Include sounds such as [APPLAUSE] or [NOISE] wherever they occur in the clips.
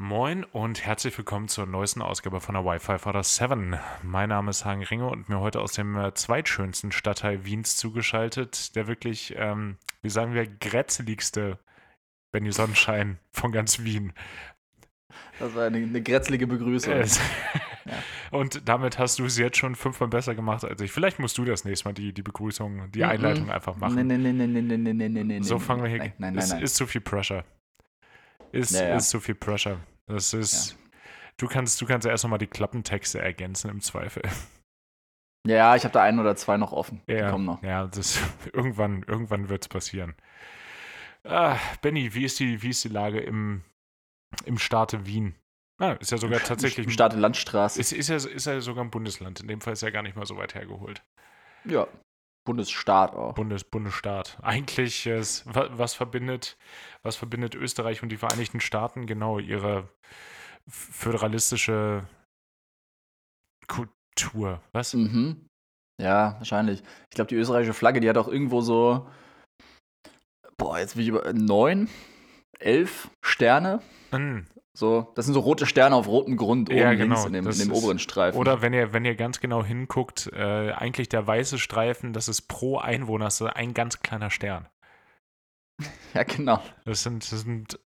Moin und herzlich willkommen zur neuesten Ausgabe von der Wi-Fi Father 7. Mein Name ist Hagen Ringe und mir heute aus dem äh, zweitschönsten Stadtteil Wiens zugeschaltet, der wirklich, ähm, wie sagen wir, grätzeligste Benny Sonnenschein [LAUGHS] von ganz Wien. Das war eine, eine grätzelige Begrüßung. Es, ja. [LAUGHS] Und damit hast du es jetzt schon fünfmal besser gemacht als ich. Vielleicht musst du das nächste Mal die, die Begrüßung, die mhm. Einleitung einfach machen. Nein, nein, nein, nein, nein, nein, nein, nein. So fangen wir hier. Nein, nein, nein. Es nein. ist zu viel Pressure. Ist, Ja, ja. ist zu viel Pressure. Das ist. Du kannst, du kannst erst nochmal die Klappentexte ergänzen im Zweifel. Ja, ich habe da ein oder zwei noch offen. Die Ja, kommen noch. ja das, [LAUGHS] irgendwann, irgendwann wird es passieren. Ah, Benny, wie ist die, wie ist die Lage im, im Staate Wien? Ah, ist ja sogar tatsächlich. Im Staate Landstraße. ist, ist, ja, ist ja sogar ein Bundesland. In dem Fall ist ja gar nicht mal so weit hergeholt. ja. Bundesstaat auch. Bundes, Bundesstaat. Eigentlich, ist, wa- was verbindet, was verbindet Österreich und die Vereinigten Staaten? Genau, ihre föderalistische Kultur. Was? Mhm. Ja, wahrscheinlich. Ich glaube, die österreichische Flagge, die hat auch irgendwo so. Boah, jetzt bin ich über. Neun? Elf Sterne? Hm. So, das sind so rote Sterne auf rotem Grund oben Ja, links genau, in dem, in dem oberen Streifen. Oder wenn ihr, wenn ihr ganz genau hinguckt, äh, eigentlich der weiße Streifen, das ist pro Einwohner, das ist ein ganz kleiner Stern. [LAUGHS] Ja, genau. Das sind, das sind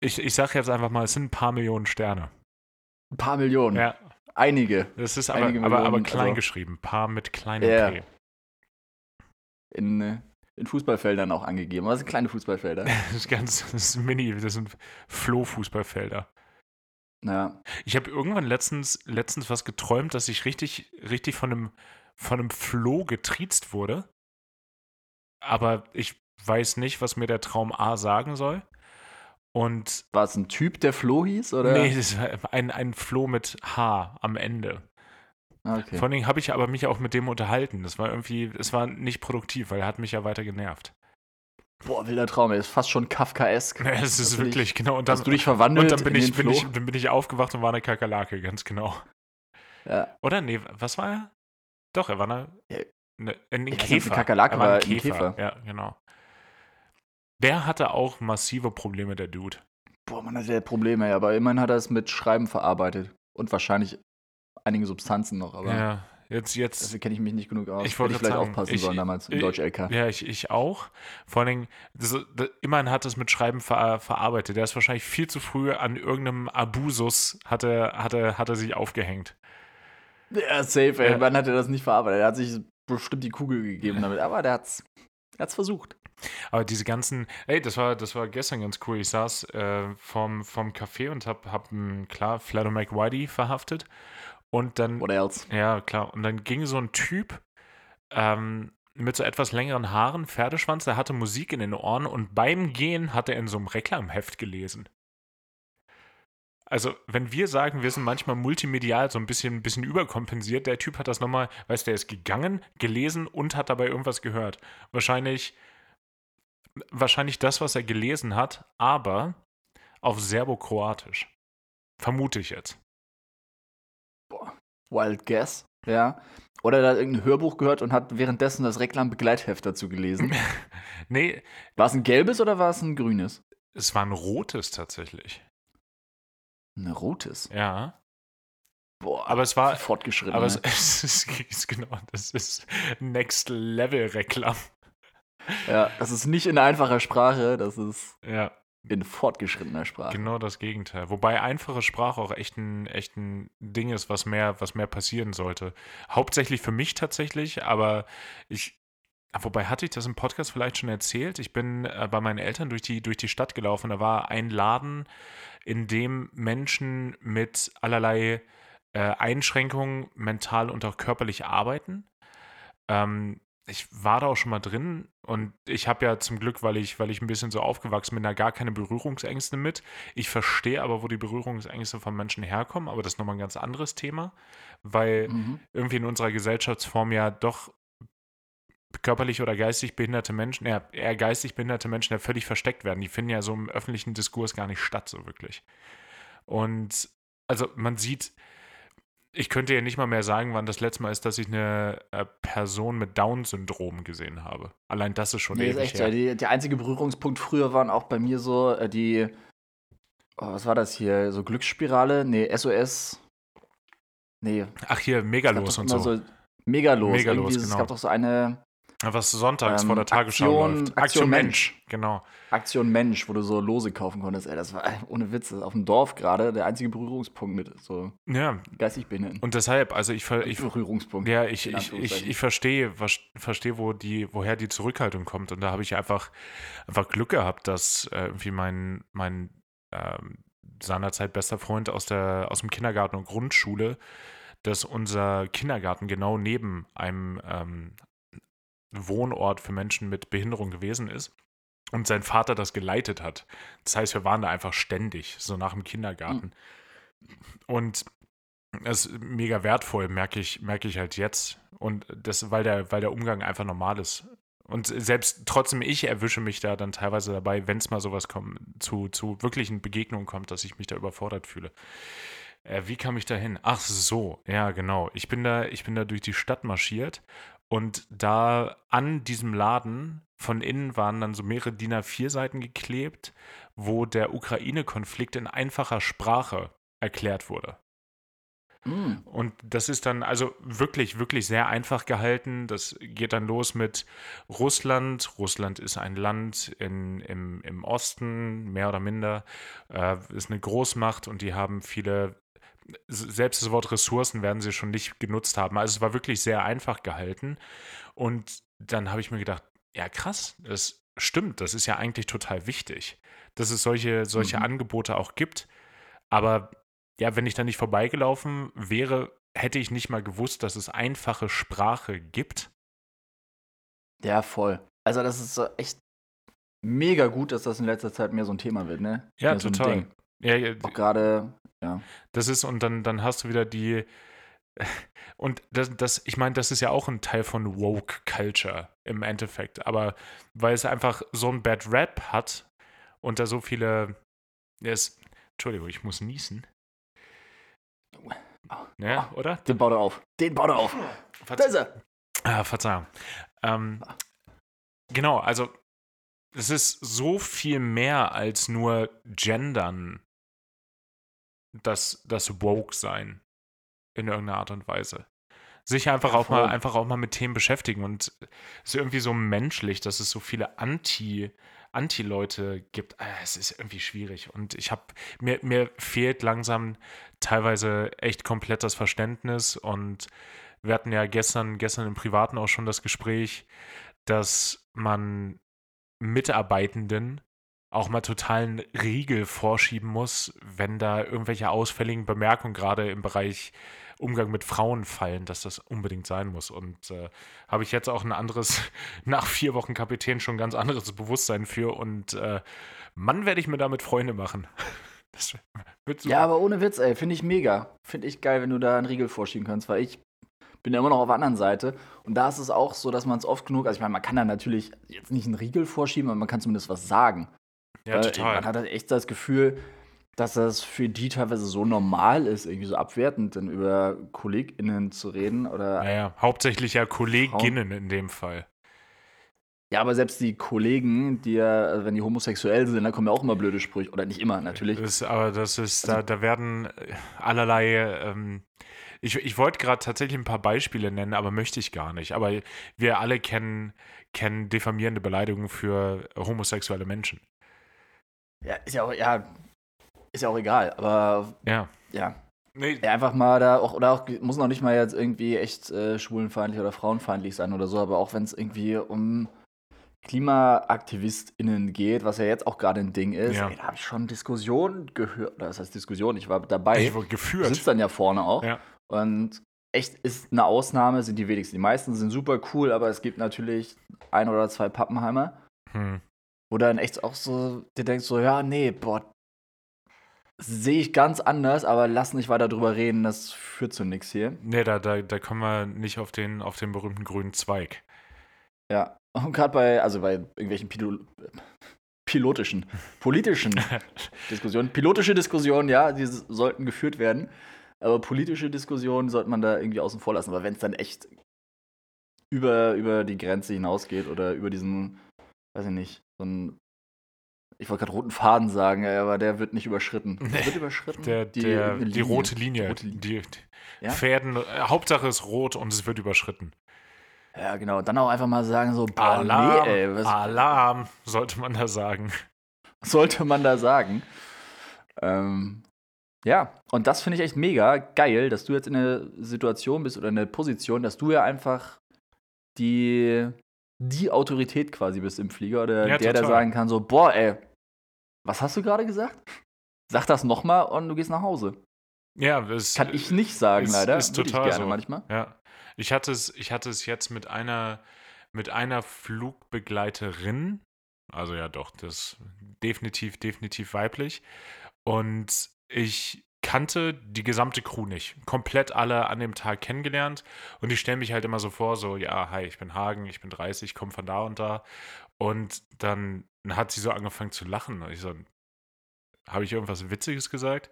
ich, ich sag jetzt einfach mal, es sind ein paar Millionen Sterne. Ein paar Millionen. Ja, Einige. das ist aber, Einige aber, aber Millionen, klein also- geschrieben. Paar mit kleinem Ja. P. In, äh, in Fußballfeldern auch angegeben. Aber das sind kleine Fußballfelder. [LAUGHS] Das ist ganz, das ist mini, das sind Flohfußballfelder. ja. Ich habe irgendwann letztens, letztens was geträumt, dass ich richtig, richtig von einem, von einem Floh getriezt wurde. Aber ich weiß nicht, was mir der Traum A sagen soll. Und War es ein Typ, der Flo hieß? Oder? nee, das war ein, ein Floh mit H am Ende. Ah, Okay. Vor allen Dingen habe ich aber mich auch mit dem unterhalten. Das war irgendwie, es war nicht produktiv, weil er hat mich ja weiter genervt. Boah, wilder Traum, ey. ist fast schon Kafkaesk. [LAUGHS] Es ist du wirklich, genau. Und dann, Hast du dich verwandelt und dann bin, in ich, den bin, ich, dann bin ich aufgewacht und war eine Kakerlake, ganz genau. Ja. Oder? Nee, was war er? Doch, er war eine, Ja. eine, ein Käfer. eine Kakerlake er war ein Käfer. Käfer. Ja, genau. Der hatte auch massive Probleme, der Dude. Boah, man hat ja Probleme, aber immerhin hat er es mit Schreiben verarbeitet. Und wahrscheinlich einige Substanzen noch, aber ja, jetzt, jetzt. dafür kenne ich mich nicht genug aus. Ich wollte Hätte ich vielleicht sagen, aufpassen ich- sollen damals im Deutsch-LK. Ja, ich, ich auch. Vor allen Dingen, das, das, immerhin hat es mit Schreiben ver, verarbeitet. Der ist wahrscheinlich viel zu früh an irgendeinem Abusus hatte, hatte, hatte sich aufgehängt. Ja, safe, ey. Ja. Wann hat er das nicht verarbeitet? Er hat sich bestimmt die Kugel gegeben damit, aber der hat's, der hat's versucht. Aber diese ganzen, ey, das war, das war gestern ganz cool. Ich saß äh, vom, vom Café und hab, hab m, klar, Flato McWhitey verhaftet. Und dann, What else? ja, klar, und dann ging so ein Typ ähm, mit so etwas längeren Haaren, Pferdeschwanz, der hatte Musik in den Ohren und beim Gehen hat er in so einem Reklamheft gelesen. Also, wenn wir sagen, wir sind manchmal multimedial so ein bisschen, ein bisschen überkompensiert, der Typ hat das nochmal, weißt du, der ist gegangen, gelesen und hat dabei irgendwas gehört. Wahrscheinlich, wahrscheinlich das, was er gelesen hat, aber auf Serbokroatisch. Vermute ich jetzt. Wild Guess, ja. Oder er hat irgendein Hörbuch gehört und hat währenddessen das Reklambegleitheft dazu gelesen. [LAUGHS] nee, War es ein gelbes oder war es ein grünes? es war ein rotes tatsächlich. Ein rotes. Ja. Boah, Aber es war, fortgeschritten. aber es, ne? [LAUGHS] es ist, es ist genau, das ist Next Level Reklam. ja, das ist nicht in einfacher Sprache, das ist Ja, in fortgeschrittener Sprache. genau das Gegenteil. Wobei einfache Sprache auch echt ein, echt ein Ding ist, was mehr, was mehr passieren sollte. Hauptsächlich für mich tatsächlich, aber ich, Wobei hatte ich das im Podcast vielleicht schon erzählt? Ich bin äh, bei meinen Eltern durch die, durch die Stadt gelaufen. Da war ein Laden, in dem Menschen mit allerlei äh, Einschränkungen mental und auch körperlich arbeiten. Ähm, ich war da auch schon mal drin und ich habe ja zum Glück, weil ich, weil ich ein bisschen so aufgewachsen bin, da gar keine Berührungsängste mit. Ich verstehe aber, wo die Berührungsängste von Menschen herkommen, aber das ist nochmal ein ganz anderes Thema, weil Mhm. irgendwie in unserer Gesellschaftsform ja doch körperlich oder geistig behinderte Menschen, ja, eher geistig behinderte Menschen ja völlig versteckt werden. Die finden ja so im öffentlichen Diskurs gar nicht statt, so wirklich. Und also man sieht, ich könnte ja nicht mal mehr sagen, wann das letzte Mal ist, dass ich eine äh, Person mit Down-Syndrom gesehen habe. Allein das ist schon Nee, ist ewig echt her. so. Die, der einzige Berührungspunkt früher waren auch bei mir so äh, die oh, was war das hier? So Glücksspirale? Nee, SOS. Nee. Ach, hier, Megalos und so. so. Megalos. Megalos, genau. Es gab doch so eine. Was sonntags ähm, vor der Tagesschau Aktion, läuft. Aktion, Aktion Mensch. Mensch. Genau. Aktion Mensch, wo du so Lose kaufen konntest. Ey, das war ohne Witz, auf dem Dorf gerade der einzige Berührungspunkt mit so ja. geistig Behinderten. Und deshalb, also ich, ich Berührungspunkt. Ja, ich, ich, ich, ich verstehe, verstehe, wo die, woher die Zurückhaltung kommt. Und da habe ich einfach, einfach Glück gehabt, dass äh, irgendwie mein, mein ähm, seinerzeit bester Freund aus, der, aus dem Kindergarten und Grundschule, dass unser Kindergarten genau neben einem ähm, Wohnort für Menschen mit Behinderung gewesen ist und sein Vater das geleitet hat. Das heißt, wir waren da einfach ständig, so nach dem Kindergarten. Mhm. Und das ist mega wertvoll, merke ich, merke ich halt jetzt. Und das, weil der, weil der Umgang einfach normal ist. Und selbst trotzdem ich erwische mich da dann teilweise dabei, wenn es mal sowas kommt, zu, zu wirklichen Begegnungen kommt, dass ich mich da überfordert fühle. Äh, wie kam ich da hin? Ach so, ja, genau. Ich bin da, ich bin da durch die Stadt marschiert und da an diesem Laden von innen waren dann so mehrere DIN A4-Seiten geklebt, wo der Ukraine-Konflikt in einfacher Sprache erklärt wurde. Mm. Und das ist dann also wirklich, wirklich sehr einfach gehalten. Das geht dann los mit Russland. Russland ist ein Land in, im, im Osten, mehr oder minder, äh, ist eine Großmacht und die haben viele selbst das Wort Ressourcen werden sie schon nicht genutzt haben. Also es war wirklich sehr einfach gehalten. Und dann habe ich mir gedacht, ja krass, das stimmt, das ist ja eigentlich total wichtig, dass es solche, solche mhm. Angebote auch gibt. Aber ja, wenn ich da nicht vorbeigelaufen wäre, hätte ich nicht mal gewusst, dass es einfache Sprache gibt. Ja, voll. Also das ist echt mega gut, dass das in letzter Zeit mehr so ein Thema wird, ne? Ja, mehr total. So ja, ja, auch gerade ja. Das ist, und dann, dann hast du wieder die. [LAUGHS] Und das, das ich meine, das ist ja auch ein Teil von Woke Culture im Endeffekt. Aber weil es einfach so ein Bad Rap hat und da so viele. Es, Entschuldigung, ich muss niesen. Ja, oder? Den baut er auf. Den baut er auf. Verze da ist er. Ah, Verzeihung. Ähm, genau, also es ist so viel mehr als nur Gendern das, das Woke-Sein in irgendeiner Art und Weise. Sich einfach, ja, auch mal, einfach auch mal mit Themen beschäftigen und es ist irgendwie so menschlich, dass es so viele Anti- Anti-Leute gibt, ah, es ist irgendwie schwierig. Und ich habe, mir, mir fehlt langsam teilweise echt komplett das Verständnis. Und wir hatten ja gestern, gestern im Privaten auch schon das Gespräch, dass man Mitarbeitenden auch mal totalen Riegel vorschieben muss, wenn da irgendwelche ausfälligen Bemerkungen gerade im Bereich Umgang mit Frauen fallen, dass das unbedingt sein muss. Und äh, habe ich jetzt auch ein anderes, [LAUGHS] nach vier Wochen Kapitän schon ganz anderes Bewusstsein für. Und äh, Mann, werde ich mir damit Freunde machen. [LAUGHS] ja, aber ohne Witz, ey, finde ich mega. Finde ich geil, wenn du da einen Riegel vorschieben kannst, weil ich bin ja immer noch auf der anderen Seite. Und da ist es auch so, dass man es oft genug, also ich meine, man kann da natürlich jetzt nicht einen Riegel vorschieben, aber man kann zumindest was sagen. Ja, Weil total. Man hat halt echt das Gefühl, dass das für die teilweise so normal ist, irgendwie so abwertend dann über KollegInnen zu reden. Oder naja, hauptsächlich ja Kolleginnen Frauen. in dem Fall. Ja, aber selbst die Kollegen, die ja, also wenn die homosexuell sind, da kommen ja auch immer blöde Sprüche. Oder nicht immer, natürlich. Das, aber das ist, also, da, da werden äh, allerlei. Ähm, ich, ich wollte gerade tatsächlich ein paar Beispiele nennen, aber möchte ich gar nicht. Aber wir alle kennen, kennen diffamierende Beleidigungen für homosexuelle Menschen. Ja, ist ja auch, ja, ist ja auch egal, aber ja. Ja. Nee. Ja, einfach mal da auch, oder auch, muss noch nicht mal jetzt irgendwie echt äh, schwulenfeindlich oder frauenfeindlich sein oder so, aber auch wenn es irgendwie um KlimaaktivistInnen geht, was ja jetzt auch gerade ein Ding ist, ja. ey, da habe ich schon Diskussionen gehört, oder das heißt Diskussion, ich war dabei. Ich wurde geführt. Sitzt dann ja vorne auch. Ja. Und echt ist eine Ausnahme, sind die wenigsten. Die meisten sind super cool, aber es gibt natürlich ein oder zwei Pappenheimer. Hm. Wo dann echt auch so, dir denkst so, ja, nee, boah, sehe ich ganz anders, aber lass nicht weiter drüber reden, das führt zu nichts hier. Nee, da, da, da kommen wir nicht auf den, auf den berühmten grünen Zweig. Ja, und gerade bei, also bei irgendwelchen Pilo pilotischen, politischen [LAUGHS] Diskussionen, pilotische Diskussionen, ja, die sollten geführt werden, aber politische Diskussionen sollte man da irgendwie außen vor lassen, weil wenn es dann echt über, über die Grenze hinausgeht oder über diesen, weiß ich nicht, so ein ich wollte gerade roten Faden sagen, aber der wird nicht überschritten. Der wird überschritten. Der, die, der, Linie. die rote Linie. Die, rote Linie. die, die ja? Fäden, äh, Hauptsache ist rot und es wird überschritten. Ja, genau. Dann auch einfach mal sagen so, boah, Alarm, nee, ey, Alarm, sollte man da sagen. Sollte man da sagen. Ähm, ja, und das finde ich echt mega geil, dass du jetzt in der Situation bist oder in der Position, dass du ja einfach die, die Autorität quasi bist im Flieger oder ja, der, total. der sagen kann so, boah, ey, was hast du gerade gesagt? Sag das nochmal und du gehst nach Hause. Ja, es kann ich nicht sagen, ist, leider. Ist total ich gerne so. manchmal. Ja, ich hatte es, ich hatte es jetzt mit einer, mit einer Flugbegleiterin, also ja doch, das definitiv, definitiv weiblich. Und ich kannte die gesamte Crew nicht. Komplett alle an dem Tag kennengelernt. Und ich stelle mich halt immer so vor, so, ja, hi, ich bin Hagen, ich bin 30, komme von da und da. Und dann hat sie so angefangen zu lachen. Und ich so, habe ich irgendwas Witziges gesagt?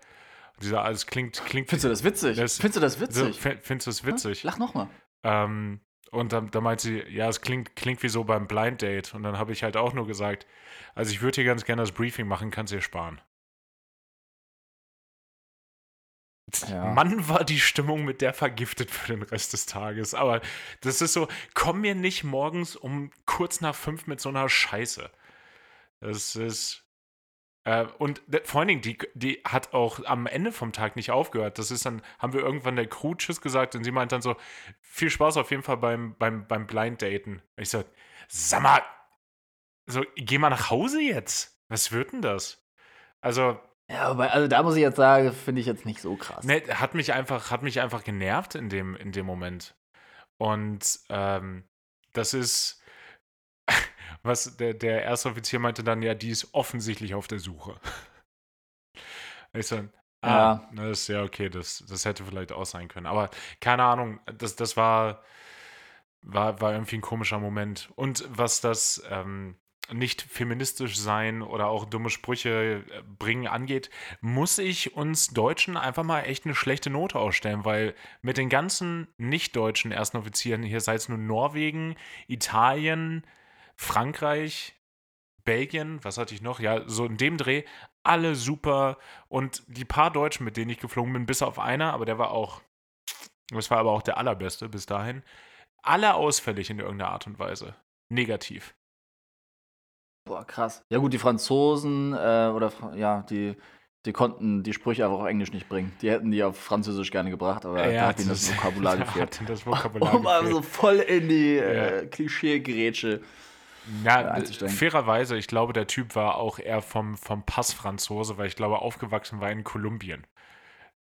Dieser, also klingt, klingt. Findest du das witzig? Das, findest du das witzig? So, findest du das witzig? Lach nochmal. Ähm, und dann, dann meint sie, ja, es klingt, klingt wie so beim Blind Date. Und dann habe ich halt auch nur gesagt, also ich würde hier ganz gerne das Briefing machen, kannst du dir sparen. Ja. Mann, war die Stimmung mit der vergiftet für den Rest des Tages. Aber das ist so, komm mir nicht morgens um kurz nach fünf mit so einer Scheiße. Das ist, äh, und vor allen Dingen, die, die hat auch am Ende vom Tag nicht aufgehört. Das ist dann, haben wir irgendwann der Crew Tschüss gesagt und sie meint dann so, viel Spaß auf jeden Fall beim, beim, beim Blind Daten. Ich so, sag mal, so, geh mal nach Hause jetzt. Was wird denn das? Also. Ja, aber also da muss ich jetzt sagen, finde ich jetzt nicht so krass. Ne, hat mich einfach, hat mich einfach genervt in dem, in dem Moment. Und ähm, das ist, [LAUGHS] was der, der erste Offizier meinte dann, ja, die ist offensichtlich auf der Suche. Ich so, ah, ja. das ist ja okay, das, das hätte vielleicht auch sein können. Aber keine Ahnung, das, das war, war, war irgendwie ein komischer Moment. Und was das ähm, nicht feministisch sein oder auch dumme Sprüche äh, bringen angeht, muss ich uns Deutschen einfach mal echt eine schlechte Note ausstellen, weil mit den ganzen nicht-deutschen ersten Offizieren, hier sei es nur Norwegen, Italien, Frankreich, Belgien, was hatte ich noch? Ja, so in dem Dreh, alle super. Und die paar Deutschen, mit denen ich geflogen bin, bis auf einer, aber der war auch, das war aber auch der allerbeste bis dahin, alle ausfällig in irgendeiner Art und Weise. Negativ. Boah, krass. Ja, gut, die Franzosen äh, oder ja, die, die konnten die Sprüche einfach auf Englisch nicht bringen. Die hätten die auf Französisch gerne gebracht, aber ja, da hat ihnen das [LAUGHS] Vokabular gefehlt. Das [LAUGHS] Vokabular um gefehlt. so voll in die äh, Klischee-Grätsche ja, fairerweise, ich glaube, der Typ war auch eher vom, vom Pass Franzose, weil ich glaube, aufgewachsen war in Kolumbien.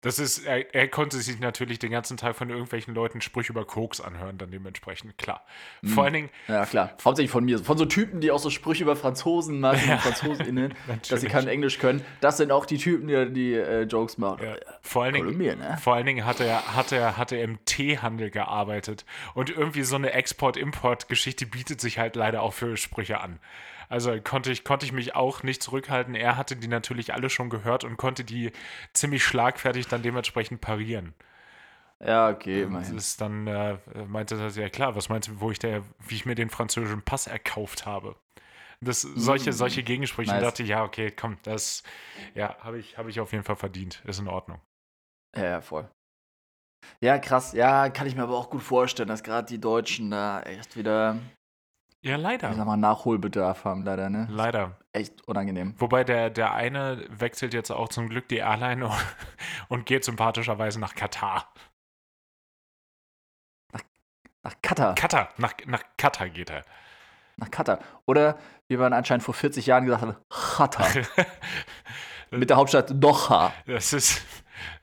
Das ist, er, er, konnte sich natürlich den ganzen Tag von irgendwelchen Leuten Sprüche über Koks anhören, dann dementsprechend, klar. Mhm. Vor allen Dingen. Ja, klar. Hauptsächlich von mir. Von so Typen, die auch so Sprüche über Franzosen machen, ja. FranzosInnen, [LAUGHS] dass sie kein Englisch können. Das sind auch die Typen, die die äh, Jokes machen. Ja. Vor, allen Dingen, ne? vor allen Dingen hat er, hat, er, hat er im Teehandel gearbeitet. Und irgendwie so eine Export-Import-Geschichte bietet sich halt leider auch für Sprüche an. Also konnte ich, konnte ich mich auch nicht zurückhalten. Er hatte die natürlich alle schon gehört und konnte die ziemlich schlagfertig dann dementsprechend parieren. Ja, okay, immerhin. Das ist dann äh, meinte er, ja klar, was meinst du, wo ich der, wie ich mir den französischen Pass erkauft habe? Das, solche, mm, solche Gegensprüche nice. dachte ich, ja, okay, komm, das ja, habe ich, hab ich auf jeden Fall verdient. Ist in Ordnung. Ja, ja, voll. Ja, krass. Ja, kann ich mir aber auch gut vorstellen, dass gerade die Deutschen da echt wieder ja, leider. Ich sag mal, Nachholbedarf haben, leider, ne? Leider. Echt unangenehm. Wobei der, der eine wechselt jetzt auch zum Glück die Airline [LAUGHS] und geht sympathischerweise nach Katar. Nach, nach Katar? Katar, nach, nach Katar geht er. Nach Katar. Oder wie man anscheinend vor 40 Jahren gesagt hat, Katar. [LAUGHS] Mit der Hauptstadt Doha. Das ist.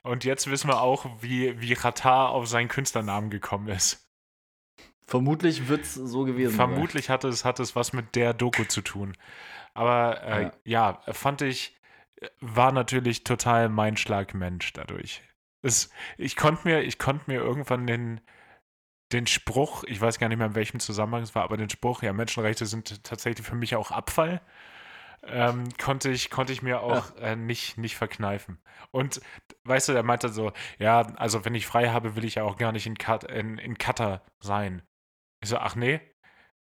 Und jetzt wissen wir auch, wie, wie Katar auf seinen Künstlernamen gekommen ist. Vermutlich wird es so gewesen sein. Vermutlich hatte es, hatte es was mit der Doku zu tun. Aber äh, ja. ja. fand ich, war natürlich total mein Schlagmensch dadurch. Es, ich konnte mir, ich mir irgendwann den, den Spruch, ich weiß gar nicht mehr in welchem Zusammenhang es war, aber den Spruch, ja, Menschenrechte sind tatsächlich für mich auch Abfall, ähm, konnte, ich, konnte ich mir auch äh, nicht, nicht verkneifen. Und weißt du, er meinte so, ja, also wenn ich frei habe, will ich ja auch gar nicht in, Kat in, in Katar sein. Ich so, ach nee.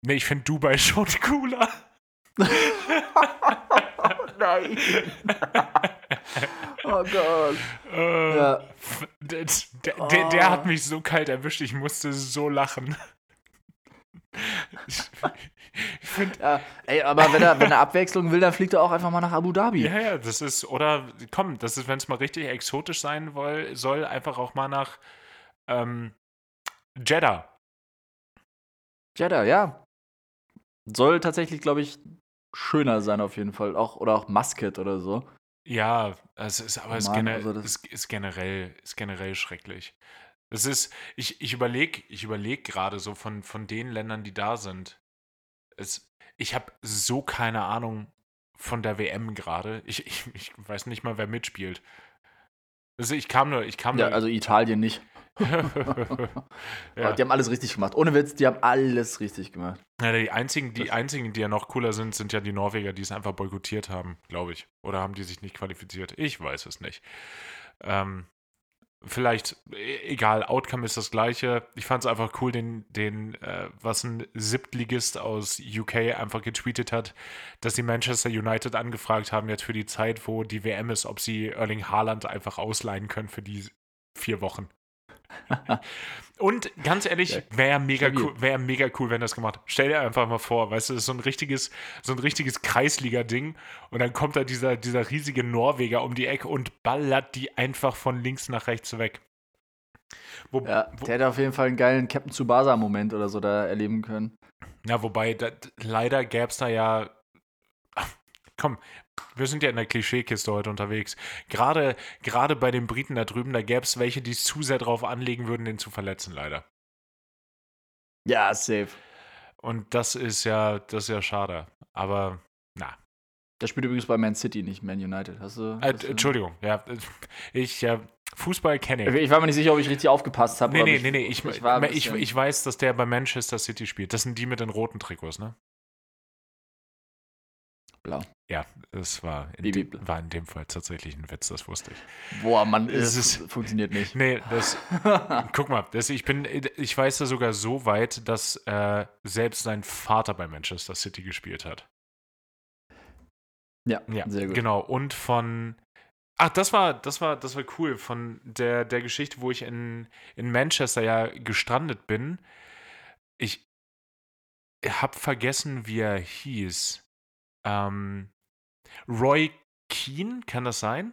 Nee, ich finde Dubai [LAUGHS] schon cooler. nein. [LAUGHS] oh Gott. Äh, ja. der, der, der, der, hat mich so kalt erwischt, ich musste so lachen. ich, ich find, ja, ey, aber wenn er, wenn er Abwechslung will, dann fliegt er auch einfach mal nach Abu Dhabi. Ja, ja, das ist, oder komm, das ist, wenn es mal richtig exotisch sein soll, soll einfach auch mal nach ähm, Jeddah. Jeddah, ja. Soll tatsächlich, glaube ich, schöner sein auf jeden Fall. Auch, oder auch Muscat oder so. Ja, es ist aber oh Mann, es, also ist, ist, generell, ist generell schrecklich. Es ist, ich, ich überlege ich überleg gerade so von, von den Ländern, die da sind. Es, ich habe so keine Ahnung von der WM gerade. Ich, ich, ich weiß nicht mal, wer mitspielt. Also ich kam nur, ich kam ja, nur. Also Italien nicht. [LAUGHS] ja. Die haben alles richtig gemacht. Ohne Witz, die haben alles richtig gemacht. Ja, die einzigen, die einzigen, die ja noch cooler sind, sind ja die Norweger, die es einfach boykottiert haben, glaube ich. Oder haben die sich nicht qualifiziert? Ich weiß es nicht. Ähm, vielleicht, e, egal, Outcome ist das gleiche. Ich fand es einfach cool, den, den äh, was ein Siebtligist aus UK einfach getweetet hat, dass die Manchester United angefragt haben, jetzt für die Zeit, wo die WM ist, ob sie Erling Haaland einfach ausleihen können für die vier Wochen. [LAUGHS] Und ganz ehrlich, wäre mega cool, wäre mega cool, wenn das gemacht. Stell dir einfach mal vor, weißt du, das ist so ein richtiges, so ein richtiges Kreisliga-Ding und dann kommt da dieser, dieser riesige Norweger um die Ecke und ballert die einfach von links nach rechts weg. Wo, ja, wo, der hätte auf jeden Fall einen geilen Captain Tsubasa-Moment oder so da erleben können. Ja, wobei, da, leider gäbe es da ja. [LAUGHS] komm, wir sind ja in der Klischeekiste heute unterwegs. Gerade, gerade bei den Briten da drüben, da gäbe es welche, die es zu sehr drauf anlegen würden, den zu verletzen, leider. Ja, safe. Und das ist ja, das ist ja schade. Aber, na. Der spielt übrigens bei Man City, nicht Man United. Hast du, äh, hast Entschuldigung, ja. Ich, ja, Fußball kenne ich. Ich war mir nicht sicher, ob ich richtig aufgepasst habe. Nee, nee, nee, nee. Ich, ich, ich, ich, weiß, dass der bei Manchester City spielt. Das sind die mit den roten Trikots, ne? Blau. Ja, es war in, dem, war in dem Fall tatsächlich ein Witz, das wusste ich. Boah, Mann, es ist, funktioniert nicht. Nee, das, [LAUGHS] guck mal, das, ich bin, ich weiß da sogar so weit, dass äh, selbst sein Vater bei Manchester City gespielt hat. Ja, ja, sehr gut. Genau, und von, ach, das war, das war, das war cool, von der, der Geschichte, wo ich in, in Manchester ja gestrandet bin. Ich habe vergessen, wie er hieß. Ähm, Roy Keane, kann das sein?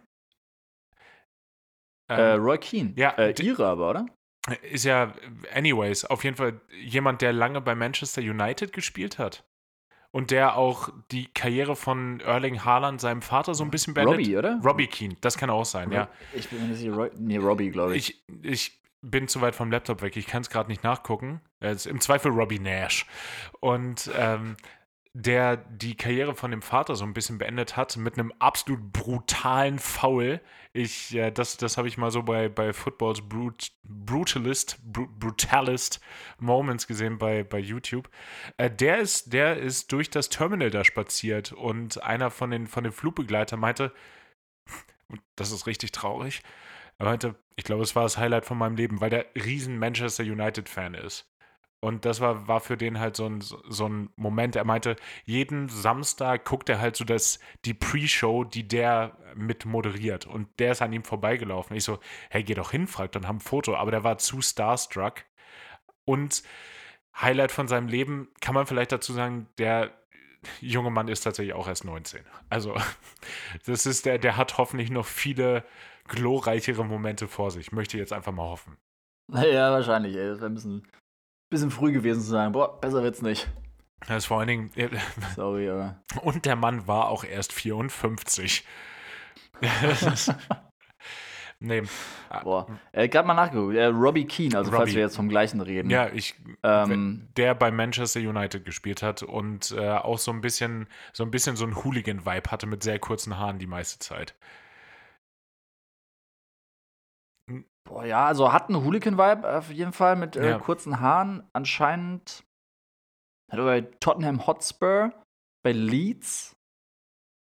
Ähm, äh, Roy Keane. Ja. Äh, Ihre aber, oder? Ist ja, anyways, auf jeden Fall jemand, der lange bei Manchester United gespielt hat. Und der auch die Karriere von Erling Haaland, seinem Vater, so ein bisschen beendet. Robbie, oder? Robbie Keane, das kann auch sein, Rob ja. Ich bin mir nicht sicher, nee, Robbie, glaube ich. ich. Ich bin zu weit vom Laptop weg, ich kann es gerade nicht nachgucken. Im Zweifel Robbie Nash. Und ähm, der die Karriere von dem Vater so ein bisschen beendet hat mit einem absolut brutalen Foul. Ich, äh, das, das habe ich mal so bei, bei Footballs Brut, Brutalist, Br Brutalist Moments gesehen bei, bei YouTube. Äh, der, ist, der ist durch das Terminal da spaziert und einer von den, von den Flugbegleitern meinte, das ist richtig traurig, er meinte, ich glaube, es war das Highlight von meinem Leben, weil der riesen Manchester United-Fan ist. Und das war, war für den halt so ein, so ein Moment. Er meinte, jeden Samstag guckt er halt so das, die Pre-Show, die der mit moderiert. Und der ist an ihm vorbeigelaufen. Ich so, hey, geh doch hin, fragt dann haben ein Foto. Aber der war zu starstruck. Und Highlight von seinem Leben, kann man vielleicht dazu sagen, der junge Mann ist tatsächlich auch erst 19. Also, [LAUGHS] das ist der, der hat hoffentlich noch viele glorreichere Momente vor sich. Möchte jetzt einfach mal hoffen. [LAUGHS] Ja, wahrscheinlich, ey. Das wäre ein bisschen bisschen früh gewesen zu sagen, boah, besser wird's nicht. Das ist vor allen Dingen. Sorry, aber. Und der Mann war auch erst 54. [LAUGHS] nee. Boah. Äh, Gerade mal nachgeguckt. Äh, Robbie Keane, also Robbie. falls wir jetzt vom gleichen reden. Ja, ich. Ähm, der bei Manchester United gespielt hat und äh, auch so ein bisschen, so ein bisschen so ein Hooligan-Vibe hatte mit sehr kurzen Haaren die meiste Zeit. Boah, ja, also hat einen Hooligan-Vibe auf jeden Fall mit äh, ja. kurzen Haaren. Anscheinend hat er bei Tottenham Hotspur, bei Leeds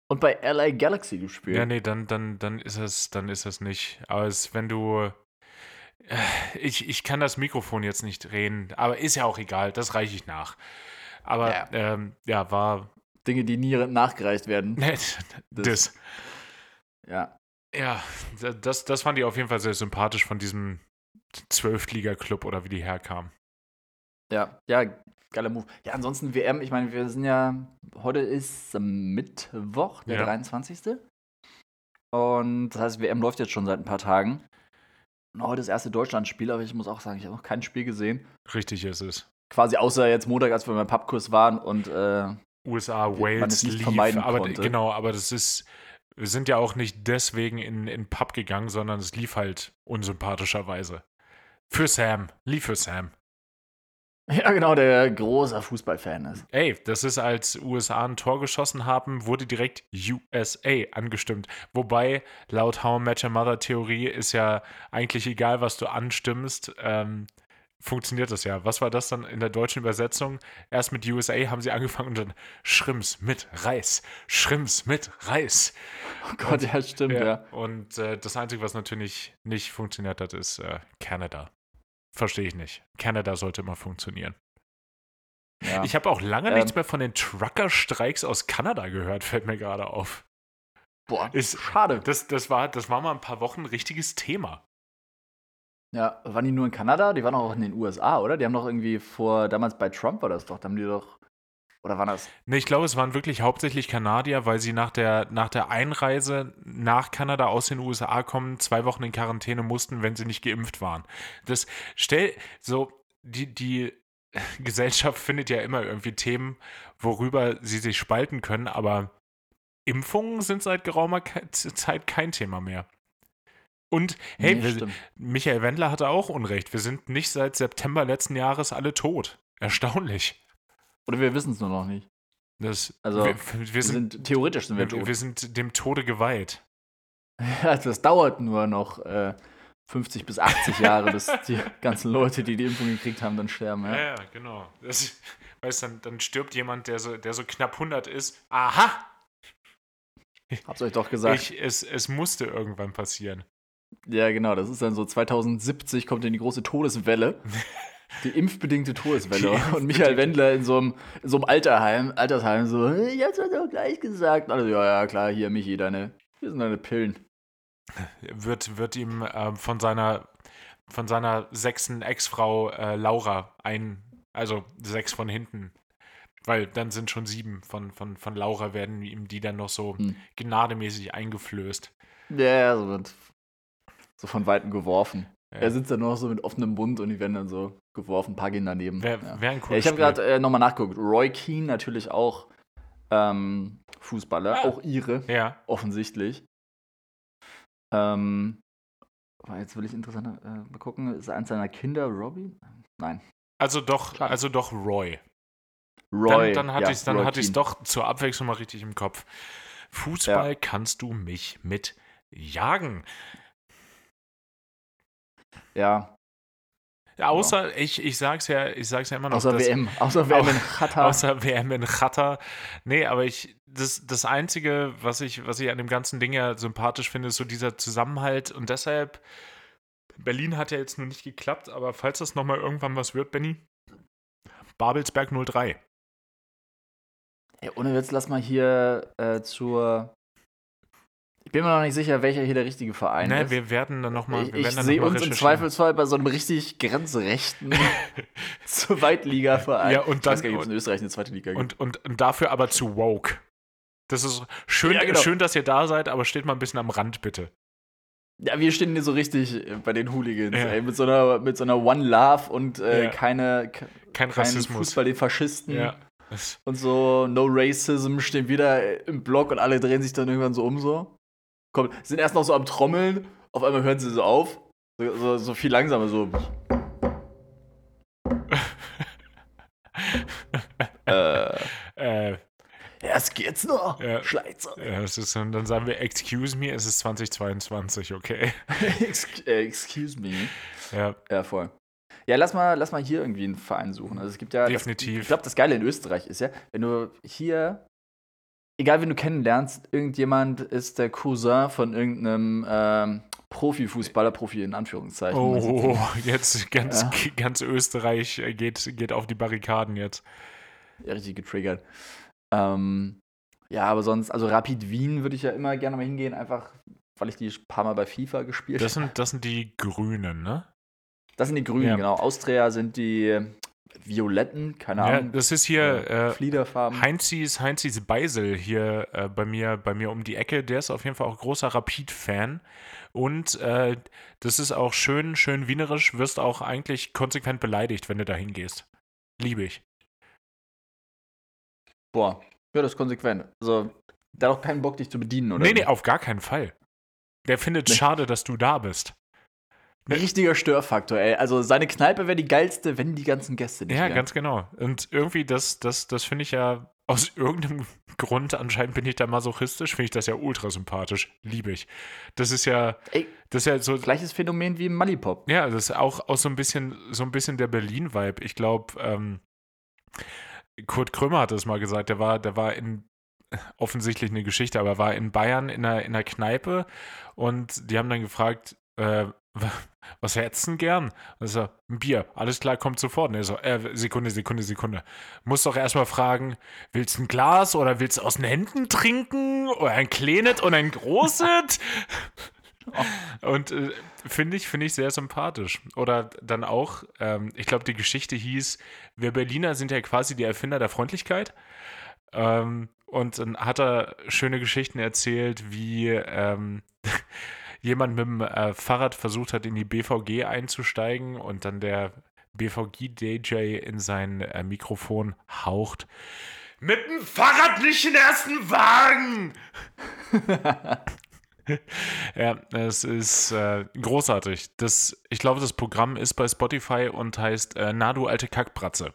und bei LA Galaxy gespielt. Ja, nee, dann, dann, dann ist es, dann ist es nicht. Aber es, wenn du. Äh, ich, ich kann das Mikrofon jetzt nicht drehen, aber ist ja auch egal, das reiche ich nach. Aber ja, ähm, ja war Dinge, die nie nachgereicht werden. [LAUGHS] das. das. Ja. Ja, das, das fand ich auf jeden Fall sehr sympathisch von diesem Zwölftliga-Club oder wie die herkamen. Ja, ja, geiler Move. Ja, ansonsten WM, ich meine, wir sind ja, heute ist Mittwoch, der ja. 23. Und das heißt, WM läuft jetzt schon seit ein paar Tagen. Und heute das erste Deutschlandspiel, aber ich muss auch sagen, ich habe noch kein Spiel gesehen. Richtig ist es. Quasi außer jetzt Montag, als wir beim Pubkurs waren und äh, USA, Wales, lief. Aber konnte. genau, aber das ist, wir sind ja auch nicht deswegen in, in Pub gegangen, sondern es lief halt unsympathischerweise. Für Sam, lief für Sam. Ja, genau, der großer Fußballfan ist. Ey, das ist, als USA ein Tor geschossen haben, wurde direkt USA angestimmt. Wobei, laut How Met Your Mother Theorie ist ja eigentlich egal, was du anstimmst, ähm, funktioniert das ja. Was war das dann in der deutschen Übersetzung? Erst mit USA haben sie angefangen und dann Schrimps mit Reis. Schrimps mit Reis. Oh Gott, und, ja, stimmt, ja. ja. Und äh, das Einzige, was natürlich nicht funktioniert hat, ist äh, Canada. Verstehe ich nicht. Canada sollte immer funktionieren. Ja. Ich habe auch lange ähm, nichts mehr von den Trucker-Streiks aus Kanada gehört, fällt mir gerade auf. Boah, ist, schade. Das, das, war, das war mal ein paar Wochen ein richtiges Thema. Ja, waren die nur in Kanada? Die waren auch in den USA, oder? Die haben doch irgendwie vor, damals bei Trump war das doch, da haben die doch oder war das? Nee, ich glaube, es waren wirklich hauptsächlich Kanadier, weil sie nach der, nach der Einreise nach Kanada aus den USA kommen, zwei Wochen in Quarantäne mussten, wenn sie nicht geimpft waren. Das stell so, die, die [LAUGHS] Gesellschaft findet ja immer irgendwie Themen, worüber sie sich spalten können, aber Impfungen sind seit geraumer Zeit kein Thema mehr. Und hey, nee, wir, Michael Wendler hatte auch Unrecht. Wir sind nicht seit September letzten Jahres alle tot. Erstaunlich. Oder wir wissen es nur noch nicht. Das, also, wir, wir, sind, sind, theoretisch sind wir, tot. Wir sind dem Tode geweiht. Ja, [LAUGHS] das dauert nur noch äh, 50 bis 80 Jahre, bis [LAUGHS] die ganzen Leute, die die Impfung gekriegt haben, dann sterben. Ja, ja, ja genau. Das, weißt, dann, dann stirbt jemand, der so, der so knapp 100 ist. Aha! Hab's euch doch gesagt. Ich, es, es musste irgendwann passieren. Ja, genau. Das ist dann so 2070 kommt dann die große Todeswelle. [LAUGHS] Die impfbedingte Todeswelle. Die und Michael Wendler in so einem, in so einem Alterheim, Altersheim so, ich hab's doch gleich gesagt. Also, ja, ja, klar, hier, Michi, deine, hier sind deine Pillen. Wird, wird ihm äh, von seiner von seiner sechsten Ex-Frau äh, Laura ein, also sechs von hinten, weil dann sind schon sieben von, von, von Laura, werden ihm die dann noch so hm. gnademäßig eingeflößt. Ja, so wird so von Weitem geworfen. Ja. Er sitzt dann noch so mit offenem Mund und die werden dann so geworfen, ein paar gehen daneben. Wäre ja. wär ein cooles ja, Ich habe gerade äh, nochmal nachgeguckt. Roy Keane natürlich auch ähm, Fußballer, ja. auch ihre, ja. offensichtlich. Ähm, jetzt will ich interessant äh, gucken, ist eins seiner Kinder Robbie? Nein. Also doch, Klar. also doch Roy. Roy. Dann, dann hatte ja, ich es doch zur Abwechslung mal richtig im Kopf. Fußball kannst du mich mit jagen. Ja. Außer, ja. ich, ich sag's ja, ich sag's ja immer noch. Außer dass, WM, außer WM in Qatar. Außer WM in Qatar. Nee, aber ich, das, das Einzige, was ich, was ich an dem ganzen Ding ja sympathisch finde, ist so dieser Zusammenhalt und deshalb, Berlin hat ja jetzt nur nicht geklappt, aber falls das nochmal irgendwann was wird, Benny, Babelsberg 03. Ja, ohne Witz, lass mal hier äh, zur bin mir noch nicht sicher, welcher hier der richtige Verein ne, ist. Wir werden dann nochmal. Ich, ich sehe uns im Zweifelsfall bei so einem richtig grenzrechten [LAUGHS] Zweitliga-Verein. Ja, und dann, ich weiß gar nicht, ob es in Österreich eine zweite Liga gibt. Und, und, und dafür aber zu woke. Das ist schön, ja, genau. schön, dass ihr da seid, aber steht mal ein bisschen am Rand, bitte. Ja, wir stehen hier so richtig bei den Hooligans, ja. ey, mit so einer, mit so einer One Love und äh, ja. keine, kein Rassismus. Fußball den Faschisten. Ja. Und so No Racism stehen wieder im Block und alle drehen sich dann irgendwann so um so kommen, sind erst noch so am Trommeln, auf einmal hören sie so auf. So, so, so viel langsamer, so. [LAUGHS] äh. äh. Es geht's noch. Ja. Schleizer. Ja, es ist, und dann sagen wir, excuse me, es ist 2022, okay? [LAUGHS] Äh, excuse me. Ja. Ja, voll. Ja, lass mal, lass mal hier irgendwie einen Verein suchen. Also es gibt ja. Definitiv. Das, ich glaube, das Geile in Österreich ist ja, wenn du hier egal wen du kennenlernst, irgendjemand ist der Cousin von irgendeinem ähm, Profifußballer, Profi in Anführungszeichen. Oh, jetzt ganz, ja. [LAUGHS] ganz Österreich geht, geht auf die Barrikaden jetzt. Ja, richtig getriggert. Ähm, ja, aber sonst, also Rapid Wien würde ich ja immer gerne mal hingehen, einfach weil ich die ein paar Mal bei FIFA gespielt habe. Das sind, das sind die Grünen, ne? Das sind die Grünen, ja. genau. Austria sind die Violetten, keine Ahnung. Ja, das ist hier äh, Fliederfarben. Heinzis, Heinzis Beisel hier äh, bei, mir, bei mir um die Ecke. Der ist auf jeden Fall auch großer Rapid-Fan. Und äh, das ist auch schön, schön wienerisch. Wirst auch eigentlich konsequent beleidigt, wenn du da hingehst. Liebe ich. Boah, ja, das ist konsequent. Also, der hat auch keinen Bock, dich zu bedienen, oder? Nee, nee, auf gar keinen Fall. Der findet es nee. schade, dass du da bist. Ein richtiger Störfaktor, ey. Also seine Kneipe wäre die geilste, wenn die ganzen Gäste nicht Ja, wären. ganz genau. Und irgendwie, das, das, das finde ich ja, aus [LAUGHS] irgendeinem Grund, anscheinend bin ich da masochistisch, finde ich das ja ultra sympathisch. Liebe ich. Das ist ja, ey, das ist ja so. Gleiches Phänomen wie im Malipop. Ja, das ist auch, auch so ein bisschen, so ein bisschen der Berlin-Vibe. Ich glaube, ähm, Kurt Krömer hat es mal gesagt, der war, der war in [LAUGHS] offensichtlich eine Geschichte, aber war in Bayern in einer, in einer Kneipe und die haben dann gefragt, äh, was denn gern? Also, ein Bier. Alles klar, kommt sofort. Er so, äh, Sekunde, Sekunde, Sekunde. Muss doch erstmal fragen, willst du ein Glas oder willst du aus den Händen trinken? Oder ein kleines und ein großes? [LAUGHS] Und äh, finde ich, finde ich sehr sympathisch. Oder dann auch, ähm, ich glaube, die Geschichte hieß, wir Berliner sind ja quasi die Erfinder der Freundlichkeit. Ähm, und dann hat er schöne Geschichten erzählt, wie ähm, jemand mit dem äh, Fahrrad versucht hat, in die BVG einzusteigen und dann der BVG-DJ in sein äh, Mikrofon haucht. Mit dem Fahrrad nicht in den ersten Wagen! [LAUGHS] ja, es ist äh, großartig. Das, ich glaube, das Programm ist bei Spotify und heißt äh, Na du alte Kackbratze.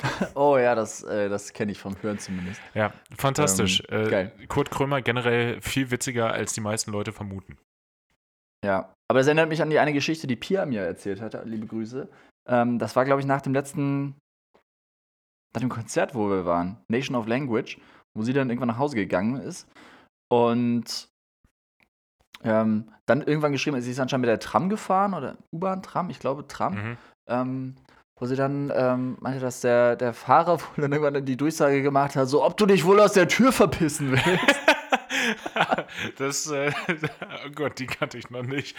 [LAUGHS] Oh ja, das, äh, das kenne ich vom Hören zumindest. Ja, fantastisch. Ähm, äh, Kurt Krömer generell viel witziger, als die meisten Leute vermuten. Ja, aber das erinnert mich an die eine Geschichte, die Pia mir erzählt hatte. Liebe Grüße. Ähm, das war, glaube ich, nach dem letzten, nach dem Konzert, wo wir waren, Nation of Language, wo sie dann irgendwann nach Hause gegangen ist und ähm, dann irgendwann geschrieben, sie ist anscheinend mit der Tram gefahren oder U-Bahn-Tram, ich glaube Tram. Mhm. Ähm, wo sie dann ähm, meinte, dass der, der Fahrer wohl dann irgendwann die Durchsage gemacht hat, so ob du dich wohl aus der Tür verpissen willst. [LAUGHS] das, äh, oh Gott, die kannte ich noch nicht.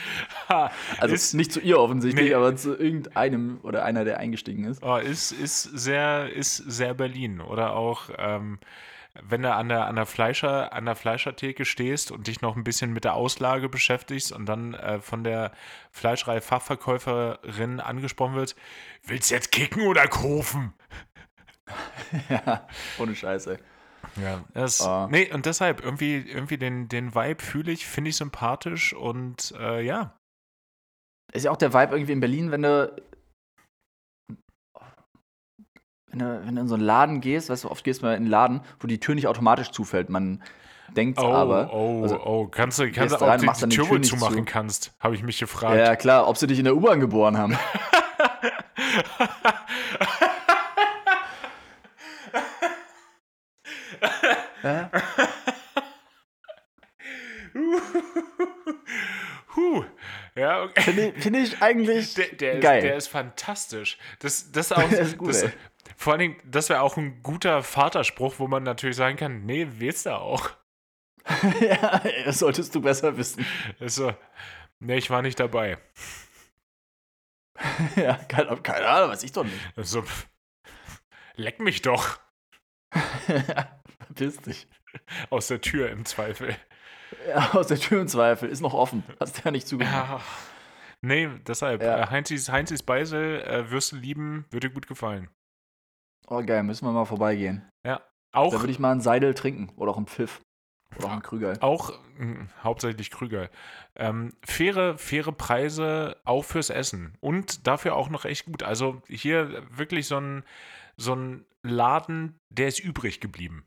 also ist, nicht zu ihr offensichtlich, nee, aber zu irgendeinem oder einer, der eingestiegen ist. Oh, ist, ist, sehr, ist sehr Berlin. Oder auch, ähm, wenn du an der, an, der Fleischer, an der Fleischertheke stehst und dich noch ein bisschen mit der Auslage beschäftigst und dann äh, von der Fleischerei-Fachverkäuferin angesprochen wird, willst du jetzt kicken oder kaufen? [LAUGHS] ja, ohne Scheiße. Ja, das, uh. nee, und deshalb irgendwie, irgendwie den, den Vibe fühle ich, finde ich sympathisch und äh, ja. Ist ja auch der Vibe irgendwie in Berlin, wenn du wenn du, wenn du in so einen Laden gehst, weißt du, oft gehst du mal in einen Laden, wo die Tür nicht automatisch zufällt. Man denkt oh, aber. Oh, also, oh, kannst du, kannst du, ob du die, die Tür, Tür zumachen zu. kannst, habe ich mich gefragt. Ja, klar, ob sie dich in der U-Bahn geboren haben. [LAUGHS] [LAUGHS] Huh. Ja, okay. Finde ich, find ich, eigentlich der, der geil. Ist, der ist fantastisch. Das, das auch, ist gut, das, vor allen Dingen, das wäre auch ein guter Vaterspruch, wo man natürlich sagen kann, nee, willst du auch. [LAUGHS] ja, das solltest du besser wissen. So, nee, ich war nicht dabei. [LAUGHS] ja, keine, keine Ahnung, weiß ich doch nicht. So, leck mich doch. [LAUGHS] Verpiss dich. Aus der Tür im Zweifel. Ja, aus der Tür im Zweifel. Ist noch offen. Hast du ja nicht zugehört. Ja. Nee, deshalb. Ja. Äh, Heinzis, Heinzis Beisel äh, wirst du lieben, würde gut gefallen. Oh, geil, müssen wir mal vorbeigehen. Ja. Auch, da würde ich mal einen Seidel trinken oder auch einen Pfiff. Oder auch einen Krüger. Auch mh, hm, hauptsächlich Krüger. Ähm, faire, faire Preise auch fürs Essen. Und dafür auch noch echt gut. Also hier wirklich so ein, so ein Laden, der ist übrig geblieben.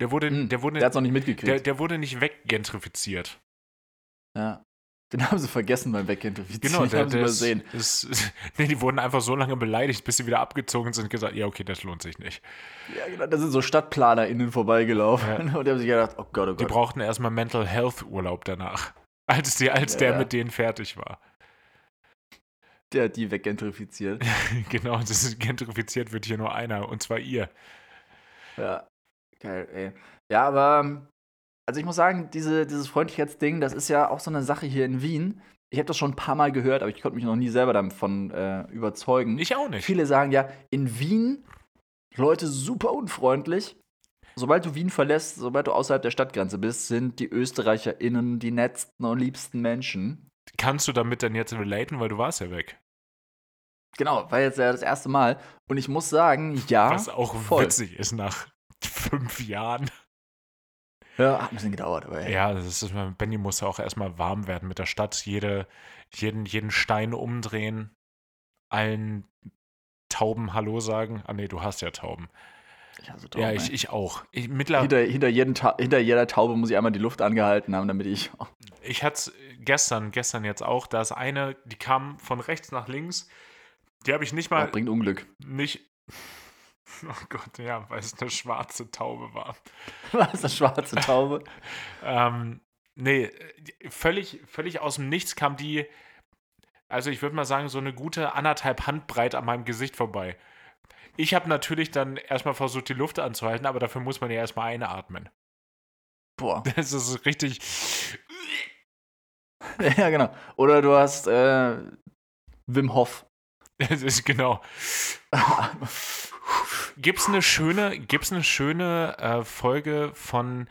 Der wurde, hm, der wurde, der hat's noch nicht mitgekriegt. Der, der wurde nicht weggentrifiziert. Ja. Den haben sie vergessen beim Weggentrifizieren. Genau, [LAUGHS] den haben sie übersehen. Ist, ist, [LAUGHS] nee, die wurden einfach so lange beleidigt, bis sie wieder abgezogen sind und gesagt, ja, okay, das lohnt sich nicht. Ja, genau, da sind so StadtplanerInnen vorbeigelaufen ja. [LAUGHS] und die haben sich gedacht, oh Gott, oh Gott. Die brauchten erstmal Mental Health Urlaub danach, als, die, als ja, der ja. mit denen fertig war. Der die weggentrifiziert. [LAUGHS] genau, das ist gentrifiziert wird hier nur einer, und zwar ihr. Ja, geil, ey. Ja, aber, also ich muss sagen, diese, dieses Freundlichkeitsding, das ist ja auch so eine Sache hier in Wien. Ich habe das schon ein paar Mal gehört, aber ich konnte mich noch nie selber davon äh, überzeugen. Ich auch nicht. Viele sagen ja, in Wien Leute super unfreundlich. Sobald du Wien verlässt, sobald du außerhalb der Stadtgrenze bist, sind die ÖsterreicherInnen die netzten und liebsten Menschen. Kannst du damit denn jetzt relaten, weil du warst ja weg? Genau, war jetzt ja das erste Mal. Und ich muss sagen, ja. Was auch voll. witzig ist nach fünf Jahren. Ja, hat ein bisschen gedauert, aber ey. Ja, das ist, Benny musste auch erstmal warm werden mit der Stadt. Jede, jeden, jeden Stein umdrehen, allen Tauben Hallo sagen. Ah, nee, du hast ja Tauben. Ich hasse Tauben. Ja, ich, ich auch. Ich, hinter, hinter, jeden hinter jeder Taube muss ich einmal die Luft angehalten haben, damit ich. Ich hatte es gestern, gestern jetzt auch, da ist eine, die kam von rechts nach links. Die habe ich nicht mal. Oh, bringt Unglück. Nicht. [LAUGHS] Oh Gott, ja, weil es eine schwarze Taube war. [LAUGHS] Was, eine schwarze Taube? [LAUGHS] ähm, nee, völlig, völlig aus dem Nichts kam die, also ich würde mal sagen, so eine gute anderthalb Handbreit an meinem Gesicht vorbei. Ich habe natürlich dann erstmal versucht, die Luft anzuhalten, aber dafür muss man ja erstmal einatmen. Boah. Das ist richtig. ja, genau. Oder du hast äh, Wim Hof. Das ist genau. [LAUGHS] gibt's eine schöne, gibt's eine schöne äh, Folge von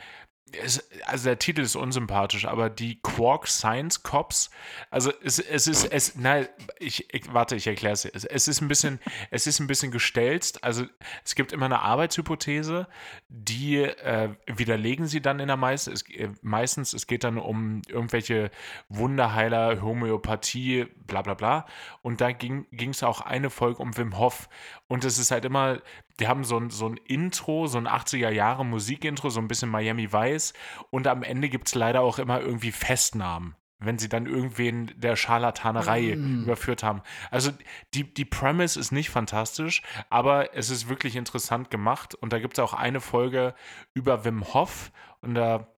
es, also der Titel ist unsympathisch, aber die Quark Science Cops, also es, es ist, es, nein, ich, ich warte, ich erkläre es. Es ist ein bisschen, [LAUGHS] es ist ein bisschen gestelzt. Also es gibt immer eine Arbeitshypothese, die äh, widerlegen sie dann in der meisten. Es, äh, meistens, es geht dann um irgendwelche Wunderheiler, Homöopathie, bla bla bla. Und da ging es auch eine Folge um Wim Hof. Und es ist halt immer, die haben so ein, so ein Intro, so ein 80er Jahre Musikintro, so ein bisschen Miami Vice. Und am Ende gibt es leider auch immer irgendwie Festnahmen, wenn sie dann irgendwen der Scharlatanerei mm. überführt haben. Also die, die Premise ist nicht fantastisch, aber es ist wirklich interessant gemacht. Und da gibt es auch eine Folge über Wim Hof. Und da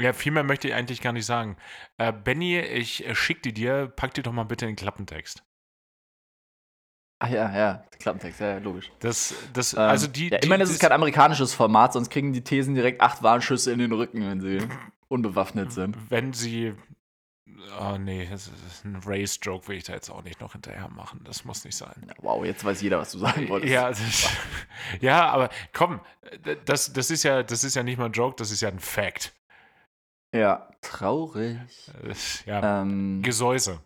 ja, viel mehr möchte ich eigentlich gar nicht sagen. Äh, Benny, ich äh, schick die dir, pack die doch mal bitte in den Klappentext. Ach ja, ja, Klappentext, ja, logisch. Das, das, ähm, also die, ja, immerhin ist es kein amerikanisches Format, sonst kriegen die Thesen direkt acht Warnschüsse in den Rücken, wenn sie unbewaffnet sind. Wenn sie. Oh nee, das ist ein Race-Joke, will ich da jetzt auch nicht noch hinterher machen. Das muss nicht sein. Ja, wow, jetzt weiß jeder, was du sagen wolltest. [LAUGHS] Ja, ist, ja aber komm, das, das, ist ja, das ist ja nicht mal ein Joke, das ist ja ein Fact. Ja, traurig. Ja, ähm, Gesäuse.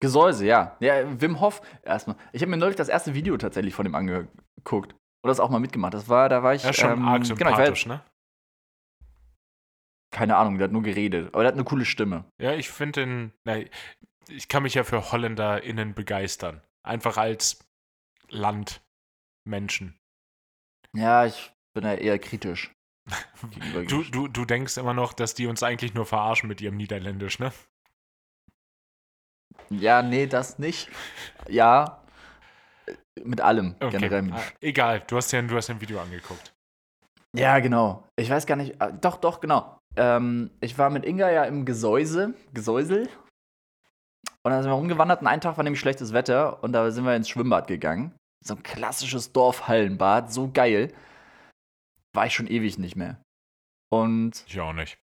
Gesäuse, ja. Ja, Wim Hof erstmal. Ich habe mir neulich das erste Video tatsächlich von ihm angeguckt. Oder das auch mal mitgemacht. Das war, da war ich. Ja, schon ähm, arg sympathisch, genau, ne? Keine Ahnung, der hat nur geredet. Aber der hat eine coole Stimme. Ja, ich finde den. Na, ich kann mich ja für HolländerInnen begeistern. Einfach als Landmenschen. Ja, ich bin ja eher kritisch. [LAUGHS] du, du, du denkst immer noch, dass die uns eigentlich nur verarschen mit ihrem Niederländisch, ne? Ja, nee, das nicht. Ja, mit allem okay. generell. Ah, egal, du hast ja du hast ein Video angeguckt. Ja, genau. Ich weiß gar nicht. Ah, doch, doch, genau. Ähm, ich war mit Inga ja im Gesäuse, Gesäusel. Und dann sind wir rumgewandert und einen Tag war nämlich schlechtes Wetter und da sind wir ins Schwimmbad gegangen. So ein klassisches Dorfhallenbad, so geil. War ich schon ewig nicht mehr. Und. Ich auch nicht.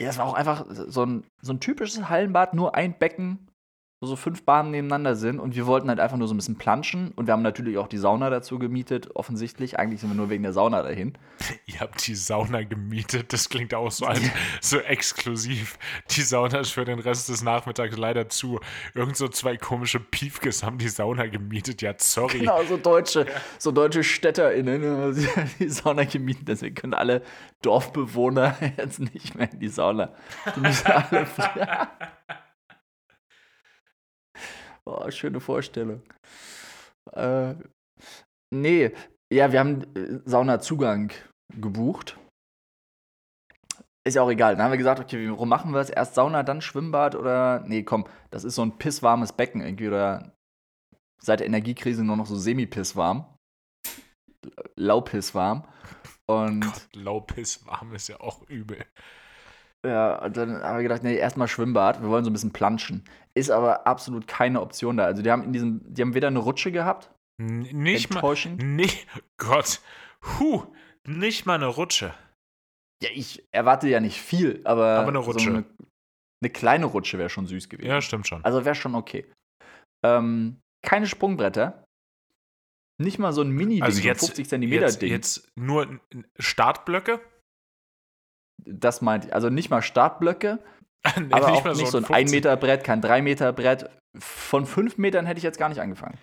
Ja, es war auch einfach so ein, so ein typisches Hallenbad, nur ein Becken, wo so fünf Bahnen nebeneinander sind und wir wollten halt einfach nur so ein bisschen planschen und wir haben natürlich auch die Sauna dazu gemietet, offensichtlich. Eigentlich sind wir nur wegen der Sauna dahin. [LAUGHS] Ihr habt die Sauna gemietet, das klingt auch so, [LAUGHS] als, so exklusiv. Die Sauna ist für den Rest des Nachmittags leider zu. Irgend so zwei komische Piefkes haben die Sauna gemietet, ja, sorry. Genau, so deutsche, ja. so deutsche StädterInnen haben [LAUGHS] die Sauna gemietet, deswegen können alle Dorfbewohner jetzt nicht mehr in die Sauna. Die müssen alle Oh, schöne Vorstellung. Äh, nee, ja, wir haben äh, Saunazugang gebucht. Ist ja auch egal. Dann haben wir gesagt, okay, warum machen wir es? Erst Sauna, dann Schwimmbad oder. Nee, komm, das ist so ein pisswarmes Becken irgendwie oder seit der Energiekrise nur noch so semi-pisswarm. Laupisswarm. Und. Gott, ist ja auch übel. Ja, und dann haben wir gedacht, nee, erstmal Schwimmbad, wir wollen so ein bisschen planschen. Ist aber absolut keine Option da. Also die haben in diesem, die haben weder eine Rutsche gehabt, nicht mal, nicht, Gott, hu, nicht mal eine Rutsche. Ja, ich erwarte ja nicht viel, aber, aber eine Rutsche. So eine, eine, kleine Rutsche wäre schon süß gewesen. Ja, stimmt schon. Also wäre schon okay. Ähm, keine Sprungbretter. Nicht mal so ein Mini-Ding, also jetzt, 50 Zentimeter jetzt, Ding. Jetzt nur Startblöcke? Das meint ich. Also nicht mal Startblöcke, [LAUGHS] nee, aber nicht auch nicht so ein 1 Meter Brett, kein 3 Meter Brett. Von 5 Metern hätte ich jetzt gar nicht angefangen.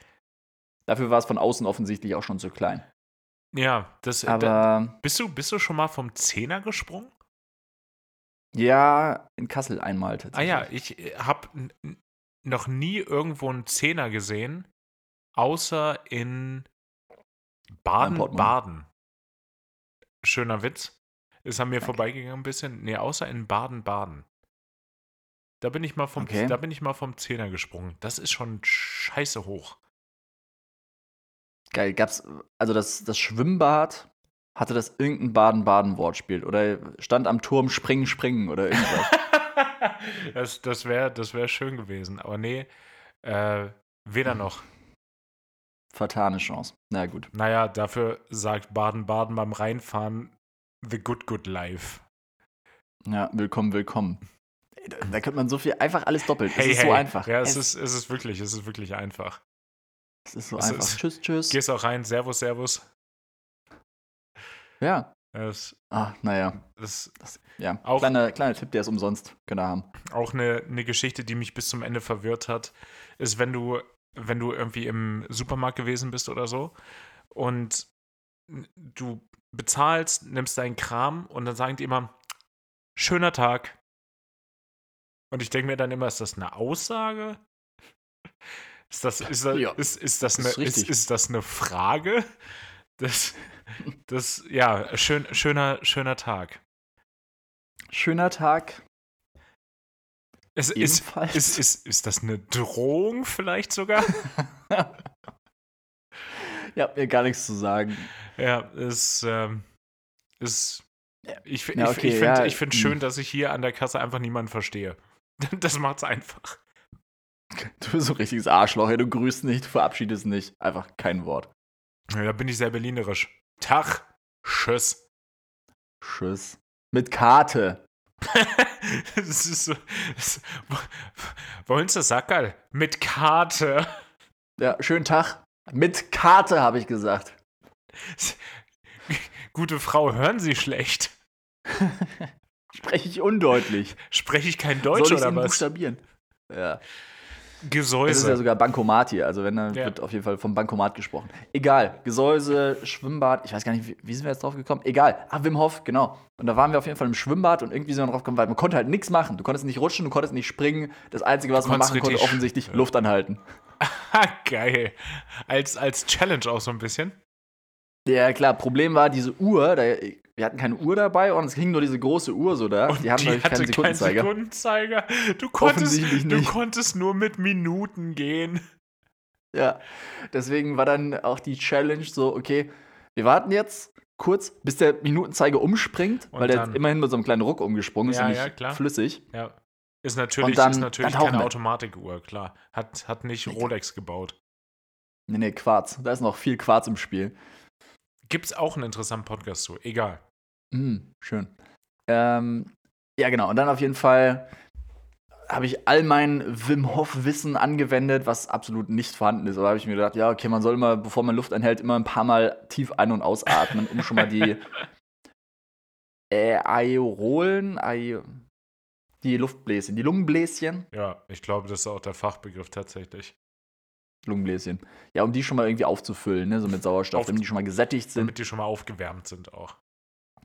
Dafür war es von außen offensichtlich auch schon zu klein. Ja, das. Aber da, bist du bist du schon mal vom Zehner gesprungen? Ja, in Kassel einmal tatsächlich. Ah ja, ich äh, habe noch nie irgendwo einen Zehner gesehen, außer in Baden-Baden. Schöner Witz. Ist an mir okay. vorbeigegangen ein bisschen. Nee, außer in Baden-Baden. Da bin ich mal vom, okay. da bin ich mal vom Zehner gesprungen. Das ist schon scheiße hoch. Geil, gab's, also das, das Schwimmbad, hatte das irgendein Baden-Baden-Wortspiel oder stand am Turm springen, springen oder irgendwas? [LAUGHS] das das wäre das wär schön gewesen, aber nee, äh, weder hm. noch. Vertane Chance. Na gut. Naja, dafür sagt Baden-Baden beim Reinfahren The Good Good Life. Ja, willkommen, willkommen. Da, da könnte man so viel, einfach alles doppelt. Hey, es ist hey. so einfach. Ja, es, es, ist, es ist wirklich, es ist wirklich einfach. Es ist so es einfach. Ist, tschüss, tschüss. Gehst auch rein, Servus, Servus. Ja. Das, ah, naja. Das, das, ja, auch, kleiner, kleiner Tipp, der ist umsonst, könnt ihr haben. Auch eine, eine Geschichte, die mich bis zum Ende verwirrt hat, ist, wenn du, wenn du irgendwie im Supermarkt gewesen bist oder so und du bezahlst, nimmst deinen Kram und dann sagen die immer, schöner Tag. Und ich denke mir dann immer, ist das eine Aussage? Ist das, ist das, ja, ist, ist das, eine, ist, ist, ist das eine Frage? Das, das, ja, schön, schöner, schöner Tag. Schöner Tag. Es, ist, ist, ist, ist das eine Drohung vielleicht sogar? [LAUGHS] Ihr habt mir gar nichts zu sagen. Ja, es ähm, ist. Ich, ja, okay, ich, ich finde ja, find hm. schön, dass ich hier an der Kasse einfach niemanden verstehe. [LAUGHS] Das macht's einfach. Du bist so ein richtiges Arschloch, ey. du grüßt nicht, du verabschiedest nicht. Einfach kein Wort. Ja, da bin ich sehr berlinerisch. Tag, Tschüss. Tschüss. Mit Karte. [LAUGHS] das ist so. Das, wollen Sie Sackerl? Mit Karte. Ja, schönen Tag. Mit Karte, habe ich gesagt. [LAUGHS] Gute Frau, hören Sie schlecht. [LAUGHS] Spreche ich undeutlich? Spreche ich kein Deutsch Soll oder was? buchstabieren? Ja. Gesäuse. Das ist ja sogar Bankomat hier. Also, wenn, dann ja. wird auf jeden Fall vom Bankomat gesprochen. Egal. Gesäuse, Schwimmbad. Ich weiß gar nicht, wie, wie, sind wir jetzt drauf gekommen? Egal. Ah, Wim Hof, genau. Und da waren wir auf jeden Fall im Schwimmbad und irgendwie sind wir drauf gekommen, weil man konnte halt nichts machen. Du konntest nicht rutschen, du konntest nicht springen. Das Einzige, was man machen konnte, offensichtlich Luft anhalten. [LAUGHS] Geil. Als, als Challenge auch so ein bisschen. Ja, klar. Problem war, diese Uhr, da, wir hatten keine Uhr dabei und es hing nur diese große Uhr so da. Und die, hatten die hatte keinen Sekundenzeiger. Keinen Sekundenzeiger. Du konntest, du konntest nur mit Minuten gehen. Ja, deswegen war dann auch die Challenge so, okay, wir warten jetzt kurz, bis der Minutenzeiger umspringt, und weil der hat immerhin mit so einem kleinen Ruck umgesprungen ist ja, und nicht ja, klar. flüssig. Ja. Ist natürlich, dann, ist natürlich keine Automatikuhr, klar. Hat, hat nicht Rolex gebaut. Nee, nee, Quarz. Da ist noch viel Quarz im Spiel. Gibt es auch einen interessanten Podcast zu. Egal. Mm, schön. Ähm, ja, genau. Und dann auf jeden Fall habe ich all mein Wim Hof-Wissen angewendet, was absolut nicht vorhanden ist. Aber habe ich mir gedacht, ja, okay, man soll immer, bevor man Luft anhält, immer ein paar Mal tief ein- und ausatmen, um schon mal die [LAUGHS] äh, Aerolen, Ae die Luftbläschen, die Lungenbläschen. Ja, ich glaube, das ist auch der Fachbegriff tatsächlich. Lungenbläschen. Ja, um die schon mal irgendwie aufzufüllen, ne? so mit Sauerstoff, Auf, damit die schon mal gesättigt sind. Damit die schon mal aufgewärmt sind auch.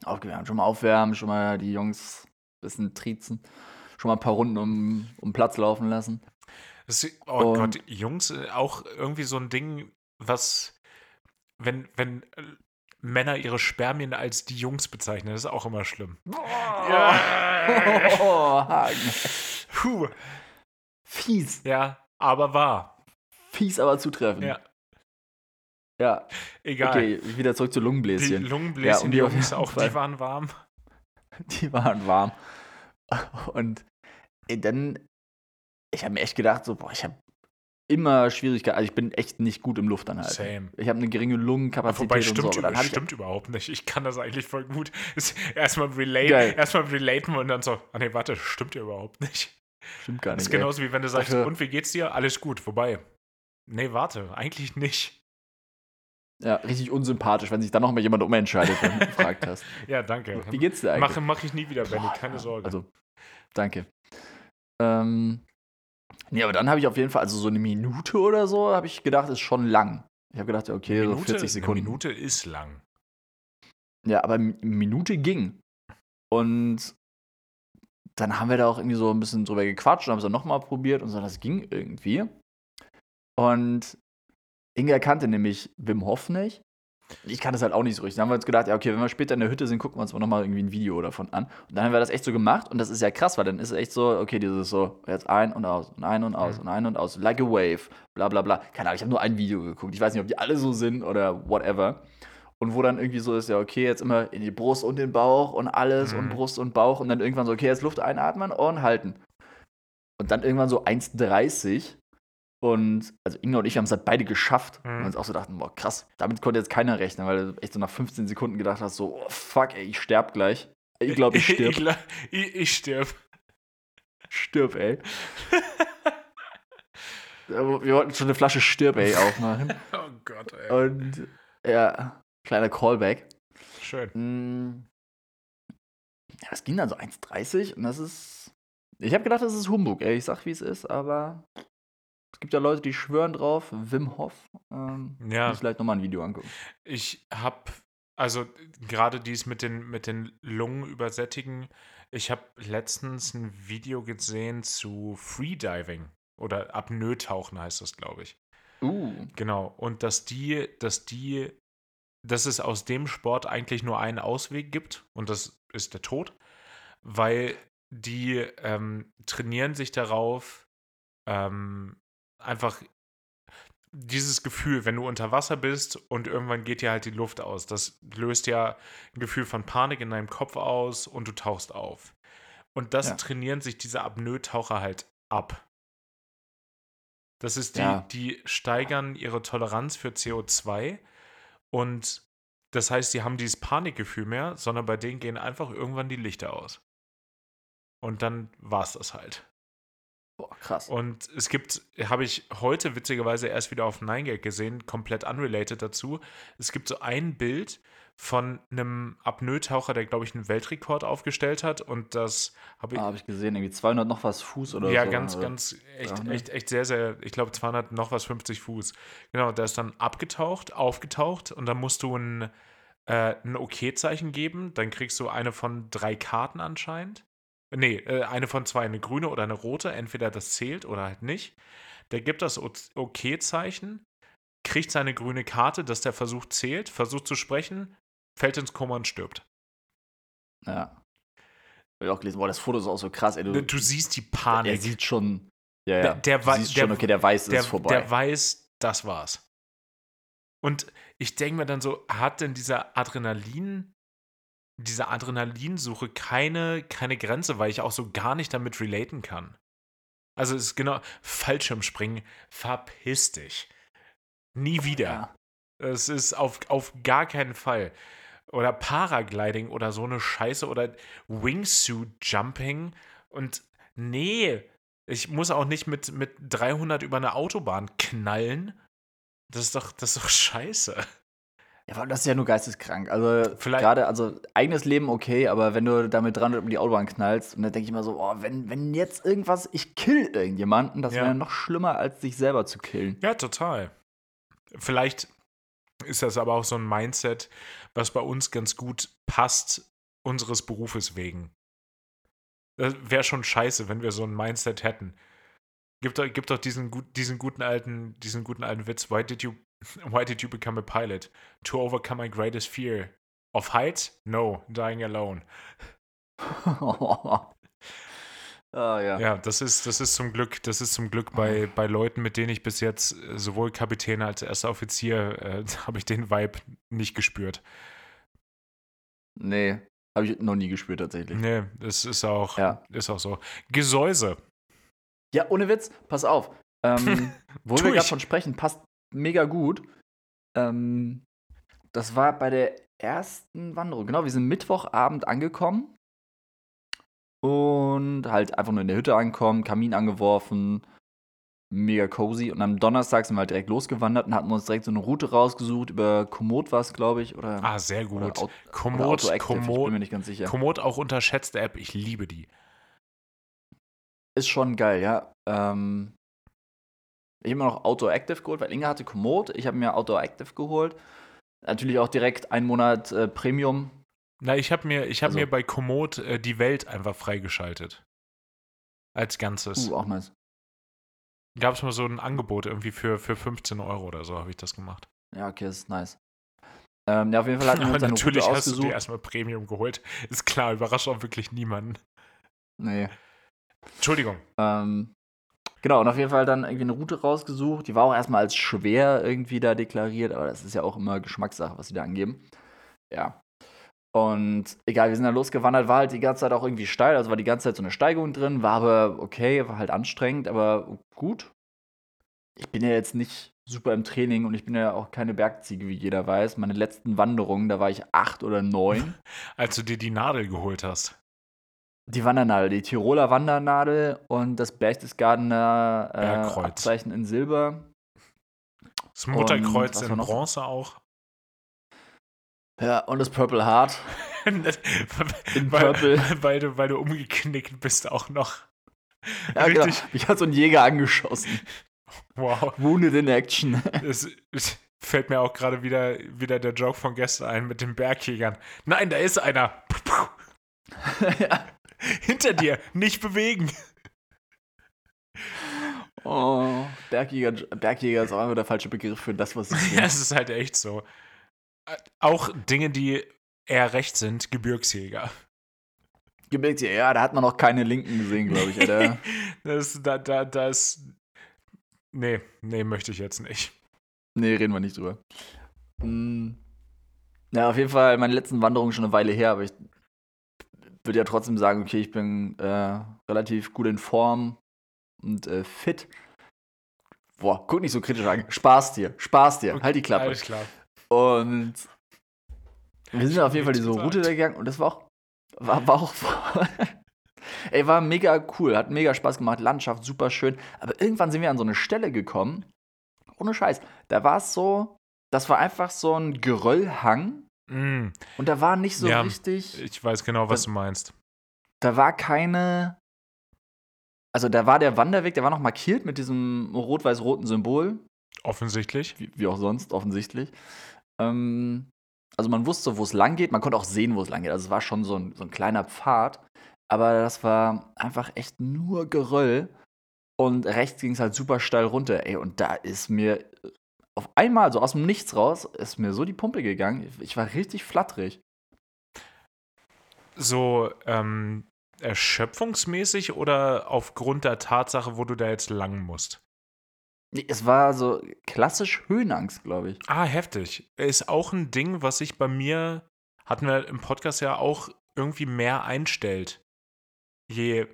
Aufgewärmt, schon mal aufwärmen, schon mal die Jungs ein bisschen triezen, schon mal ein paar Runden um, um Platz laufen lassen. Das, oh Und, Gott, Jungs, äh, auch irgendwie so ein Ding, was, wenn, wenn äh, Männer ihre Spermien als die Jungs bezeichnen, das ist auch immer schlimm. Oh, ja. [LAUGHS] oh, Puh. Fies. Ja, aber wahr. Fies, aber zutreffend. Ja. Ja. Egal. Okay, wieder zurück zu Lungenbläschen. Die Lungenbläschen, ja, die Jungs [LAUGHS] auch, die waren warm. [LAUGHS] Die waren warm. Und ey, dann, ich habe mir echt gedacht, so, boah, ich habe immer Schwierigkeiten. Also ich bin echt nicht gut im Luftanhalten. Same. Ich habe eine geringe Lungenkapazität Wobei stimmt, und so. über, stimmt überhaupt nicht. Ich kann das eigentlich voll gut. Erstmal relate, erstmal relaten und dann so, ah nee, warte, stimmt ja überhaupt nicht. Stimmt gar nicht. Das ist genauso wie wenn du sagst, Dafür, und wie geht's dir? Alles gut, wobei. Nee, warte, eigentlich nicht. Ja, richtig unsympathisch, wenn sich dann noch mal jemand umentscheidet, wenn du [LAUGHS] gefragt hast. ja, danke. Wie geht's dir eigentlich? Mache mach ich nie wieder, Benny, keine Sorge. Also, danke. Ähm, nee, aber dann habe ich auf jeden Fall, also so eine Minute oder so, habe ich gedacht, ist schon lang. Ich habe gedacht, okay, Minute, so 40 Sekunden. Eine Minute ist lang. Ja, aber eine Minute ging. Und dann haben wir da auch irgendwie so ein bisschen drüber gequatscht und haben es dann nochmal probiert und so, das ging irgendwie. Und Inga kannte nämlich Wim Hof nicht. Ich kann das halt auch nicht so richtig. Dann haben wir uns gedacht, ja, okay, wenn wir später in der Hütte sind, gucken wir uns mal nochmal irgendwie ein Video davon an. Und dann haben wir das echt so gemacht und das ist ja krass, weil dann ist es echt so, okay, dieses so, jetzt ein und aus und ein und aus mhm. und ein und aus, like a wave, bla bla bla. Keine Ahnung, ich habe nur ein Video geguckt. Ich weiß nicht, ob die alle so sind oder whatever. Und wo dann irgendwie so ist, ja, okay, jetzt immer in die Brust und den Bauch und alles mhm. und Brust und Bauch und dann irgendwann so, okay, jetzt Luft einatmen und halten. Und dann irgendwann so 1,30 und also Inga und ich haben es halt beide geschafft. Mhm. Und uns auch so dachten, boah, krass, damit konnte jetzt keiner rechnen, weil du echt so nach 15 Sekunden gedacht hast, so, oh, fuck, ey, ich sterb gleich. Ich glaube, ich [LAUGHS] sterb. ich, ich, ich sterb. Stirb, ey. [LAUGHS] Wir wollten schon eine Flasche Stirb, ey, aufmachen. [LAUGHS] oh Gott, ey. Und ja, kleiner Callback. Schön. Mm. Ja, das ging dann so 1,30 und das ist. Ich habe gedacht, das ist Humbug, ey. Ich sag, wie es ist, aber es gibt ja Leute, die schwören drauf, Wim Hof. Ähm, ja. Muss vielleicht nochmal ein Video angucken. Ich habe, also gerade dies mit den, mit den Lungen übersättigen, ich habe letztens ein Video gesehen zu Freediving oder Apnoe-Tauchen heißt das, glaube ich. Uh. Genau. Und dass die, dass die, dass es aus dem Sport eigentlich nur einen Ausweg gibt und das ist der Tod, weil die ähm, trainieren sich darauf, ähm, einfach dieses Gefühl, wenn du unter Wasser bist und irgendwann geht dir halt die Luft aus, das löst ja ein Gefühl von Panik in deinem Kopf aus und du tauchst auf. Und das ja. trainieren sich diese Apnoe-Taucher halt ab. Das ist die, ja. die steigern ihre Toleranz für CO2 und das heißt, sie haben dieses Panikgefühl mehr, sondern bei denen gehen einfach irgendwann die Lichter aus. Und dann war es das halt. Boah, krass. Und es gibt, habe ich heute witzigerweise erst wieder auf 9gag gesehen, komplett unrelated dazu. Es gibt so ein Bild von einem Apnoe-Taucher, der, glaube ich, einen Weltrekord aufgestellt hat. Und das habe ich. Ah, habe ich gesehen, irgendwie 200 noch was Fuß oder ja, so. Ja, ganz, ganz, echt, ja, ne? echt, echt sehr, sehr, ich glaube 200 noch was 50 Fuß. Genau, der ist dann abgetaucht, aufgetaucht und dann musst du ein, äh, ein Okay-Zeichen geben. Dann kriegst du eine von drei Karten anscheinend. Nee, äh, eine von zwei, eine grüne oder eine rote. Entweder das zählt oder halt nicht. Der gibt das OK-Zeichen, kriegt seine grüne Karte, dass der Versuch zählt, versucht zu sprechen, fällt ins Koma und stirbt. Ja. Hab ich auch gelesen, boah, das Foto ist auch so krass, ey. Du, du siehst die Panik. Er sieht schon. Ja, ja. Der, der, der, schon, okay, der weiß, der, ist vorbei. Der weiß, das war's. Und ich denke mir dann so, hat denn dieser Adrenalin diese Adrenalinsuche keine, keine Grenze, weil ich auch so gar nicht damit relaten kann. Also es ist genau Fallschirmspringen, verpiss dich. Nie wieder. Es ist auf, auf gar keinen Fall. Oder Paragliding oder so eine Scheiße oder Wingsuit Jumping und nee, ich muss auch nicht mit, mit 300 über eine Autobahn knallen. Das ist doch, das ist doch scheiße. Ja, das ist ja nur geisteskrank. Also gerade, also eigenes Leben okay, aber wenn du damit dran um die Autobahn knallst, und dann denke ich immer so, oh, wenn, wenn jetzt irgendwas, ich kill irgendjemanden, das ja. wäre noch schlimmer, als sich selber zu killen. Ja, total. Vielleicht ist das aber auch so ein Mindset, was bei uns ganz gut passt, unseres Berufes wegen. Das wäre schon scheiße, wenn wir so ein Mindset hätten. Gibt doch, gibt doch diesen, diesen, guten alten, diesen guten alten Witz. Why did you [LAUGHS] Why did you become a pilot? To overcome my greatest fear. Of heights? No, dying alone. oh, [LAUGHS] ja. ja, das ist, das ist zum Glück, das ist zum Glück bei, bei Leuten, mit denen ich bis jetzt äh, sowohl Kapitän als erster Offizier äh, [LAUGHS] habe ich den Vibe nicht gespürt. Nee, habe ich noch nie gespürt tatsächlich. Nee, das ist auch, ja. ist auch so. Gesäuse. Ja, ohne Witz, pass auf. Ähm, wo wir gerade von sprechen, passt mega gut. Ähm, das war bei der ersten Wanderung. Genau, wir sind Mittwochabend angekommen. Und halt einfach nur in der Hütte angekommen, Kamin angeworfen, mega cozy. Und am Donnerstag sind wir halt direkt losgewandert und hatten uns direkt so eine Route rausgesucht. Über Komoot war es, glaube ich. Oder, ah, sehr gut. Komoot, Komoot, ich bin mir nicht ganz sicher. Komoot auch unterschätzte App, ich liebe die. Ist schon geil, ja. Ähm, ich habe mir noch Outdoor Active geholt, weil Inge hatte Komoot. Ich habe mir Outdoor Active geholt. Natürlich auch direkt einen Monat äh, Premium. Na, ich habe mir, hab also, mir bei Komoot äh, die Welt einfach freigeschaltet. Als Ganzes. Uh, auch nice. Gab es mal so ein Angebot irgendwie für, für 15 Euro oder so, habe ich das gemacht. Ja, okay, das ist nice. Ähm, ja, auf jeden Fall hatten wir uns Natürlich Route hast ausgesucht. du dir erstmal Premium geholt. Ist klar, überrascht auch wirklich niemanden. Nee. Entschuldigung. Ähm, genau, und auf jeden Fall dann irgendwie eine Route rausgesucht. Die war auch erstmal als schwer irgendwie da deklariert, aber das ist ja auch immer Geschmackssache, was sie da angeben. Ja. Und egal, wir sind dann losgewandert, war halt die ganze Zeit auch irgendwie steil, also war die ganze Zeit so eine Steigung drin, war aber okay, war halt anstrengend, aber gut. Ich bin ja jetzt nicht super im Training und ich bin ja auch keine Bergziege, wie jeder weiß. Meine letzten Wanderungen, da war ich acht oder neun. [LAUGHS] Als du dir die Nadel geholt hast. Die Wandernadel, die Tiroler Wandernadel und das Berchtesgadener äh, Abzeichen in Silber. Das Mutterkreuz in Bronze auch. Ja, und das Purple Heart. [LAUGHS] In weil, Purple. Weil du, weil du umgeknickt bist auch noch. Ja, genau. Richtig. genau. Mich hat so ein Jäger angeschossen. Wow. Wounded in Action. Es, es fällt mir auch gerade wieder, wieder der Joke von gestern ein mit den Bergjägern. Nein, da ist einer. [LAUGHS] [LAUGHS] ja. [LAUGHS] Hinter dir, nicht bewegen. Oh, Bergjäger, Bergjäger ist auch immer der falsche Begriff für das, was ich. [LAUGHS] Ja, es ist halt echt so auch Dinge, die eher recht sind, Gebirgsjäger. Gebirgsjäger, ja, da hat man noch keine Linken gesehen, glaube ich, Alter. [LAUGHS] das, da, da, das. Nee, nee, möchte ich jetzt nicht. Nee, reden wir nicht drüber. Hm. Ja, auf jeden Fall meine letzten Wanderungen schon eine Weile her, aber ich würde ja trotzdem sagen, okay, ich bin äh, relativ gut in Form und äh, fit. Boah, guck nicht so kritisch an. Spaß dir, Spaß dir, okay, halt die Klappe. Alles klar. Und wir sind auf jeden Fall diese Route da gegangen und das war auch, war, war auch [LAUGHS] Ey, war mega cool, hat mega Spaß gemacht, Landschaft super schön. Aber irgendwann sind wir an so eine Stelle gekommen, ohne Scheiß. Da war es so, das war einfach so ein Geröllhang. Mm. Und da war nicht so ja, richtig. Ich weiß genau, was da, du meinst. Da war keine. Also da war der Wanderweg, der war noch markiert mit diesem rot-weiß-roten Symbol. Offensichtlich. Wie, wie auch sonst, offensichtlich. Ähm, also man wusste, wo es lang geht. Man konnte auch sehen, wo es lang geht. Also es war schon so ein, so ein kleiner Pfad. Aber das war einfach echt nur Geröll. Und rechts ging es halt super steil runter. Ey, und da ist mir auf einmal, so aus dem Nichts raus, ist mir so die Pumpe gegangen. Ich war richtig flatterig. So, ähm, erschöpfungsmäßig oder aufgrund der Tatsache, wo du da jetzt lang musst? Es war so klassisch Höhenangst, glaube ich. Ah, heftig. Ist auch ein Ding, was sich bei mir, hatten wir im Podcast ja auch irgendwie mehr einstellt. Je,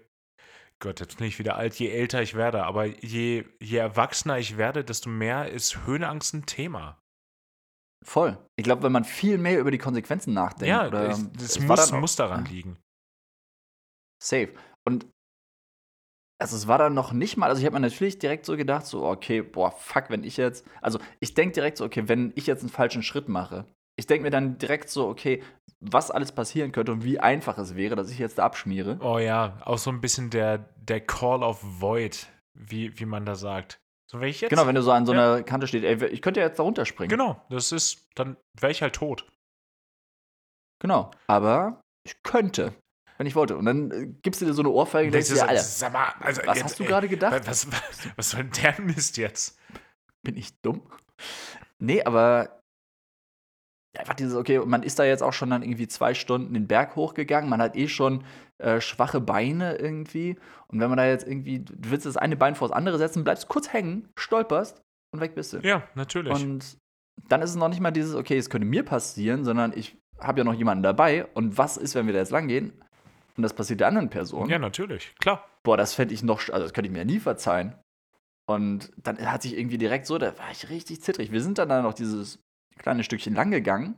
Gott, jetzt bin ich wieder alt, je älter ich werde, aber je, je erwachsener ich werde, desto mehr ist Höhenangst ein Thema. Voll. Ich glaube, wenn man viel mehr über die Konsequenzen nachdenkt. Ja, oder, ich, das muss, muss daran liegen. Safe. Und also es war dann noch nicht mal, also ich habe mir natürlich direkt so gedacht, so, okay, boah, fuck, wenn ich jetzt, also ich denke direkt so, okay, wenn ich jetzt einen falschen Schritt mache, ich denke mir dann direkt so, okay, was alles passieren könnte und wie einfach es wäre, dass ich jetzt da abschmiere. Oh ja, auch so ein bisschen der, der Call of Void, wie, wie man da sagt. So, wenn ich jetzt, genau, wenn du so an so einer Kante stehst, ey, ich könnte ja jetzt da runterspringen. Genau, das ist, dann wäre ich halt tot. Genau, aber ich könnte wenn ich wollte. Und dann äh, gibst du dir so eine Ohrfeige und denkst dir, Alter, sag mal, also was jetzt, hast du gerade gedacht? Was, was, was soll denn der Mist jetzt? Bin ich dumm? Nee, aber einfach dieses, okay, man ist da jetzt auch schon dann irgendwie zwei Stunden den Berg hochgegangen, man hat eh schon äh, schwache Beine irgendwie. Und wenn man da jetzt irgendwie, du willst das eine Bein vor das andere setzen, bleibst kurz hängen, stolperst und weg bist du. Ja, natürlich. Und dann ist es noch nicht mal dieses, okay, es könnte mir passieren, sondern ich habe ja noch jemanden dabei. Und was ist, wenn wir da jetzt lang gehen? und das passiert der anderen Person. Ja, natürlich, klar. Boah, das fände ich noch, also das könnte ich mir ja nie verzeihen. Und dann hat sich irgendwie direkt so, da war ich richtig zittrig. Wir sind dann, dann noch dieses kleine Stückchen lang gegangen.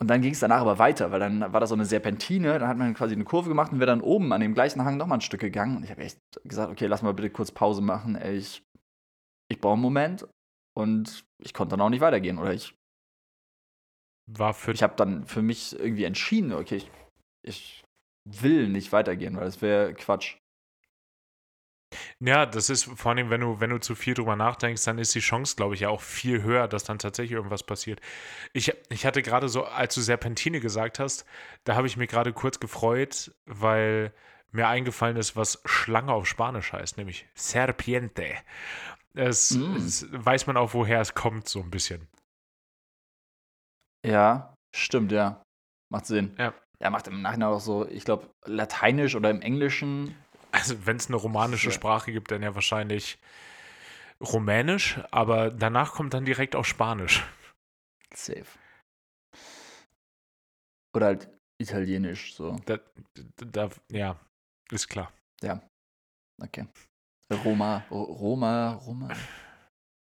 Und dann ging es danach aber weiter, weil dann war da so eine Serpentine, dann hat man quasi eine Kurve gemacht und wir dann oben an dem gleichen Hang nochmal ein Stück gegangen. Und ich habe echt gesagt, okay, lass mal bitte kurz Pause machen. Ey, ich, ich brauche einen Moment und ich konnte dann auch nicht weitergehen. Oder ich war für ich habe dann für mich irgendwie entschieden, okay, ich, ich will nicht weitergehen, weil das wäre Quatsch. Ja, das ist vor allem, wenn du, wenn du zu viel drüber nachdenkst, dann ist die Chance, glaube ich, ja auch viel höher, dass dann tatsächlich irgendwas passiert. Ich, ich hatte gerade so, als du Serpentine gesagt hast, da habe ich mir gerade kurz gefreut, weil mir eingefallen ist, was Schlange auf Spanisch heißt, nämlich Serpiente. Es, mm. es weiß man auch, woher es kommt, so ein bisschen. Ja, stimmt, ja. Macht Sinn. Ja. Ja, macht im Nachhinein auch so, ich glaube, Lateinisch oder im Englischen. Also, wenn es eine romanische ja. Sprache gibt, dann ja wahrscheinlich Rumänisch, aber danach kommt dann direkt auch Spanisch. Safe. Oder halt Italienisch, so. Da, da, ja, ist klar. Ja. Okay. Roma, Roma, Roma.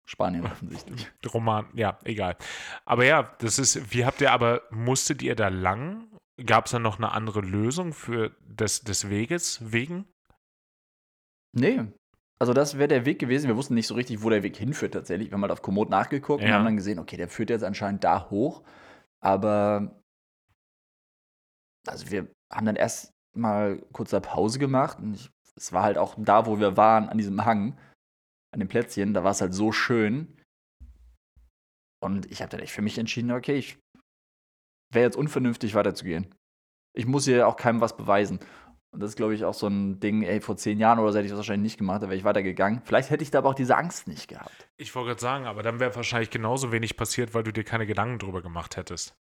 Spanien [LAUGHS] offensichtlich. Roman, ja, egal. Aber ja, das ist, wie habt ihr aber, musstet ihr da lang? Gab es da noch eine andere Lösung für des, des Weges wegen? Nee. Also das wäre der Weg gewesen. Wir wussten nicht so richtig, wo der Weg hinführt tatsächlich. Wir haben halt auf Komoot nachgeguckt ja. und haben dann gesehen, okay, der führt jetzt anscheinend da hoch. Aber also wir haben dann erst mal kurz eine Pause gemacht und ich, es war halt auch da, wo wir waren, an diesem Hang an dem Plätzchen, da war es halt so schön. Und ich habe dann echt für mich entschieden, okay, ich wäre jetzt unvernünftig weiterzugehen. Ich muss hier auch keinem was beweisen. Und das ist, glaube ich, auch so ein Ding, ey, vor zehn Jahren oder so hätte ich das wahrscheinlich nicht gemacht, da wäre ich weitergegangen. Vielleicht hätte ich da aber auch diese Angst nicht gehabt. Ich wollte gerade sagen, aber dann wäre wahrscheinlich genauso wenig passiert, weil du dir keine Gedanken drüber gemacht hättest.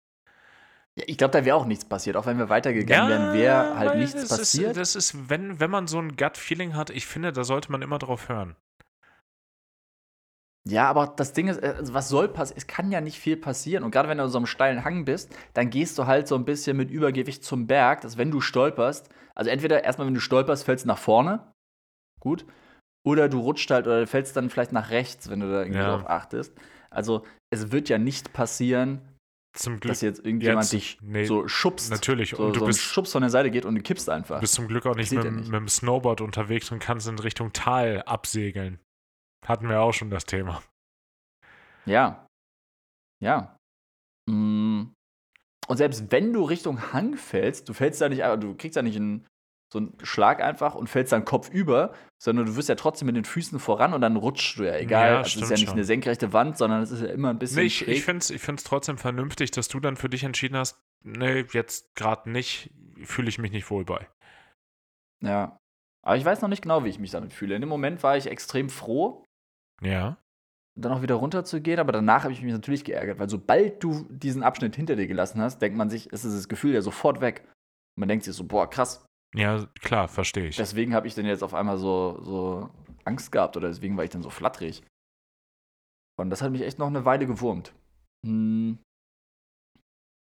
Ja, ich glaube, da wäre auch nichts passiert. Auch wenn wir weitergegangen ja, wären, wäre halt nichts das passiert. Ist, das ist, wenn, wenn man so ein Gut-Feeling hat, ich finde, da sollte man immer drauf hören. Ja, aber das Ding ist, also was soll passieren? Es kann ja nicht viel passieren. Und gerade wenn du in so einem steilen Hang bist, dann gehst du halt so ein bisschen mit Übergewicht zum Berg, dass wenn du stolperst, also entweder erstmal, wenn du stolperst, fällst du nach vorne, gut, oder du rutscht halt oder fällst dann vielleicht nach rechts, wenn du da irgendwie ja. drauf achtest. Also es wird ja nicht passieren, zum Glück, dass jetzt irgendjemand jetzt, dich nee, so schubst. Natürlich. So, und du so bist Schubs von der Seite geht und du kippst einfach. Du bist zum Glück auch nicht mit, nicht mit, dem Snowboard unterwegs und kannst in Richtung Tal absegeln. Hatten wir auch schon das Thema. Ja. Ja. Mm. Und selbst wenn du Richtung Hang fällst, du fällst da nicht, du kriegst da nicht einen, so einen Schlag einfach und fällst dann Kopf über, sondern du wirst ja trotzdem mit den Füßen voran und dann rutschst du ja, egal. Ja, also es ist ja nicht schon. eine senkrechte Wand, sondern es ist ja immer ein bisschen. Nee, ich, ich finde es ich trotzdem vernünftig, dass du dann für dich entschieden hast, nee, jetzt gerade nicht, fühle ich mich nicht wohl bei. Ja. Aber ich weiß noch nicht genau, wie ich mich damit fühle. In dem Moment war ich extrem froh, ja. Dann auch wieder runter zu gehen, aber danach habe ich mich natürlich geärgert, weil sobald du diesen Abschnitt hinter dir gelassen hast, denkt man sich, ist das Gefühl ja sofort weg. Und man denkt sich so, boah, krass. Ja, klar, verstehe ich. Deswegen habe ich dann jetzt auf einmal so, so Angst gehabt oder deswegen war ich dann so flatterig. Und das hat mich echt noch eine Weile gewurmt. Hm.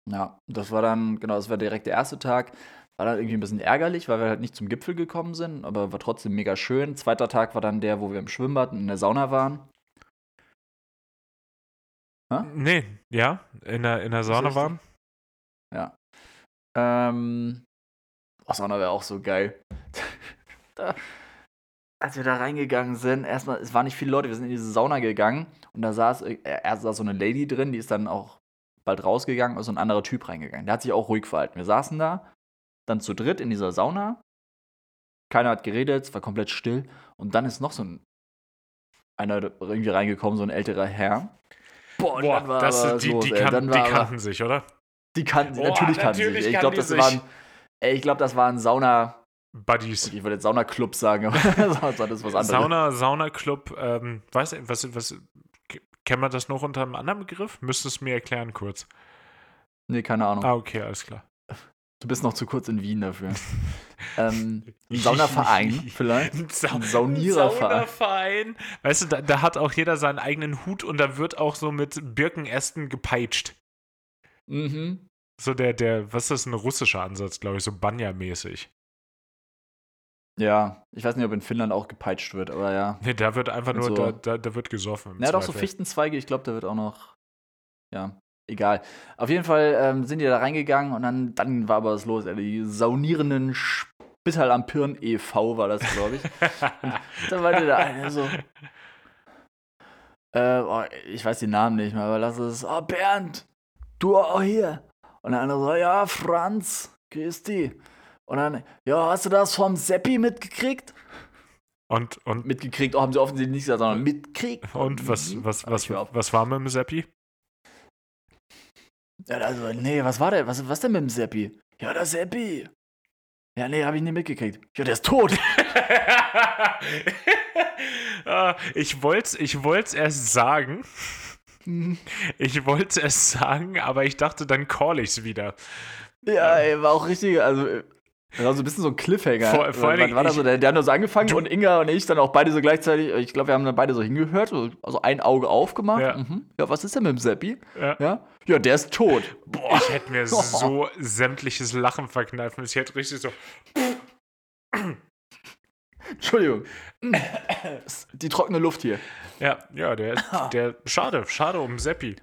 Ja, das war dann, genau, das war direkt der erste Tag. War dann irgendwie ein bisschen ärgerlich, weil wir halt nicht zum Gipfel gekommen sind, aber war trotzdem mega schön. Zweiter Tag war dann der, wo wir im Schwimmbad und in der Sauna waren. Ha? Nee, ja, in der, in der Sauna waren. Ja. Ähm, oh, Sauna wäre auch so geil. [LAUGHS] da, als wir da reingegangen sind, erstmal, es waren nicht viele Leute, wir sind in diese Sauna gegangen und da saß, äh, erst saß so eine Lady drin, die ist dann auch bald rausgegangen, ist so ein anderer Typ reingegangen. Der hat sich auch ruhig verhalten. Wir saßen da, dann zu dritt in dieser Sauna. Keiner hat geredet, es war komplett still. Und dann ist noch so ein einer irgendwie reingekommen, so ein älterer Herr. Boah, Boah dann war das, aber die, die, kan die kannten sich, oder? Die kannten, Boah, natürlich kannten natürlich sich. Ich glaube, das waren, ich glaube, das waren Sauna. Buddies. Ich würde jetzt Sauna-Club sagen, [LAUGHS] aber das ist was anderes. Sauna, Sauna-Club, ähm, was, was, was, kennen wir das noch unter einem anderen Begriff? Müsstest du mir erklären kurz. Nee, keine Ahnung. Ah, okay, alles klar. Du bist noch zu kurz in Wien dafür. [LAUGHS] ähm, ein Saunaverein [LAUGHS] vielleicht? Ein, Sa ein Sauniererverein. Saunaverein. Weißt du, da, da, hat auch jeder seinen eigenen Hut und da wird auch so mit Birkenästen gepeitscht. Mhm. So der, der, was ist das, ein russischer Ansatz, glaube ich, so Banya-mäßig. Ja, ich weiß nicht, ob in Finnland auch gepeitscht wird, aber ja. Nee, da wird einfach nur, so, da, da, da, wird gesoffen. Ja, doch, so Fichtenzweige, ich glaube, da wird auch noch. Ja, egal. Auf jeden Fall ähm, sind die da reingegangen und dann, dann war aber was los. Die saunierenden Spittal am Pirn e.V. war das, glaube ich. [LAUGHS] da war der eine so. Äh, oh, ich weiß den Namen nicht mehr, aber lass es. Oh, Bernd, du auch hier. Und der andere so, ja, Franz, dich. Und dann, ja, hast du das vom Seppi mitgekriegt? Und, und mitgekriegt, oh, haben sie offensichtlich nicht gesagt, sondern mitgekriegt. Und was, was, was, was, was war mit dem Seppi? Ja, also, nee, was war der? Was, was denn mit dem Seppi? Ja, der Seppi. Ja, nee, hab ich nicht mitgekriegt. Ja, der ist tot. [LAUGHS] Ah, ich wollte ich es erst sagen. Mhm. Ich wollte es sagen, aber ich dachte, dann call ich es wieder. Ja, ey, war auch richtig, also das war so ein bisschen so ein Cliffhanger. Vor, vor allem, war da so, der, der hat nur so angefangen und Inga und ich dann auch beide so gleichzeitig, ich glaube, wir haben dann beide so hingehört, also ein Auge aufgemacht. Ja, mhm. ja was ist denn mit dem Seppi? Ja. ja. ja. der ist tot. Boah. Ich hätte mir [LAUGHS] so sämtliches Lachen verkneifen müssen. Ich hätte richtig so. Entschuldigung. Die trockene Luft hier. Ja, ja, der, [LAUGHS] der, schade, schade um Seppi.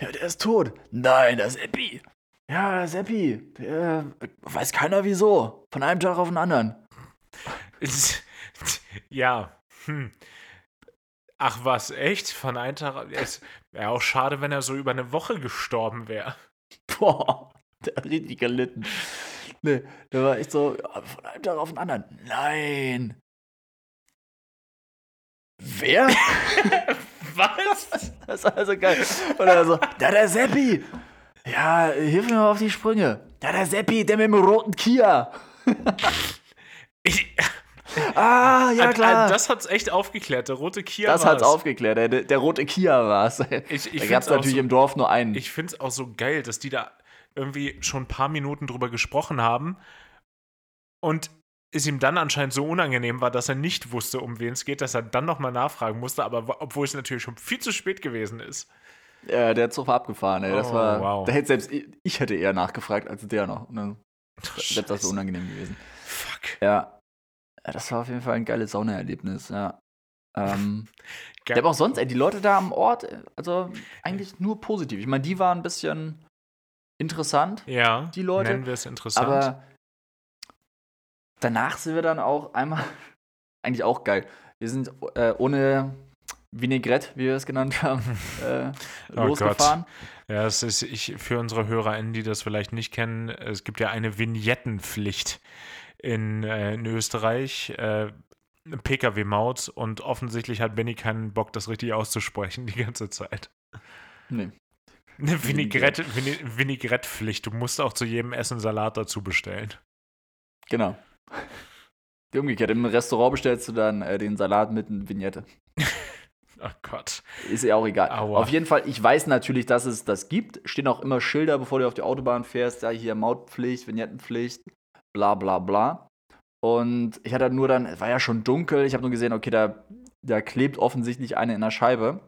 Ja, der ist tot. Nein, der Seppi. Ja, Seppi, der, weiß keiner wieso. Von einem Tag auf den anderen. [LAUGHS] ja. Hm. Ach was, echt? Von einem Tag. Es wäre auch schade, wenn er so über eine Woche gestorben wäre. Boah, [LAUGHS] der hat richtig gelitten. Nee, der war echt so, von einem Tag auf den anderen. Nein. Wer? [LAUGHS] was? Das war also geil. Und er so, da der Seppi. Ja, hilf mir mal auf die Sprünge. Ja, der Seppi, der mit dem roten Kia. ich, ah, ja klar. Das hat's echt aufgeklärt. Der rote Kia Das hat's aufgeklärt. Der, der rote Kia war's. Ich, ich da gab's natürlich so, im Dorf nur einen. Ich find's auch so geil, dass die da irgendwie schon ein paar Minuten drüber gesprochen haben und es ihm dann anscheinend so unangenehm war, dass er nicht wusste, um wen es geht, dass er dann nochmal nachfragen musste, aber obwohl es natürlich schon viel zu spät gewesen ist. Ja, der Zug war abgefahren, ey. Das oh, war. Wow. Da hätte selbst ich, ich, hätte eher nachgefragt als der noch. Ne? Selbst das so unangenehm gewesen. Fuck. Ja. Das war auf jeden Fall ein geiles Saunaerlebnis, ja. Ähm, [LAUGHS] der aber auch sonst, ey, die Leute da am Ort, also eigentlich nur positiv. Ich meine, die waren ein bisschen interessant. Ja. Die Leute. Nennen wir es interessant. Aber danach sind wir dann auch einmal, [LAUGHS] eigentlich auch geil. Wir sind äh, ohne Vinaigrette, wie wir es genannt haben, [LAUGHS] äh, oh losgefahren. Gott. Ja, es ist ich, für unsere HörerInnen, die das vielleicht nicht kennen, es gibt ja eine Vignettenpflicht in, äh, in Österreich. Äh, Pkw-Maut und offensichtlich hat Benny keinen Bock, das richtig auszusprechen die ganze Zeit. Nee. Eine Vinaigrette, Vinaigrette-Pflicht. Du musst auch zu jedem Essen Salat dazu bestellen. Genau. Die umgekehrt. Im Restaurant bestellst du dann äh, den Salat mit einer Vignette. [LAUGHS] Oh Gott. Ist ja auch egal. Aua. Auf jeden Fall, ich weiß natürlich, dass es das gibt. Stehen auch immer Schilder, bevor du auf die Autobahn fährst. Ja, hier Mautpflicht, Vignettenpflicht, bla bla bla. Und ich hatte nur dann, es war ja schon dunkel, ich habe nur gesehen, okay, da, da klebt offensichtlich eine in der Scheibe.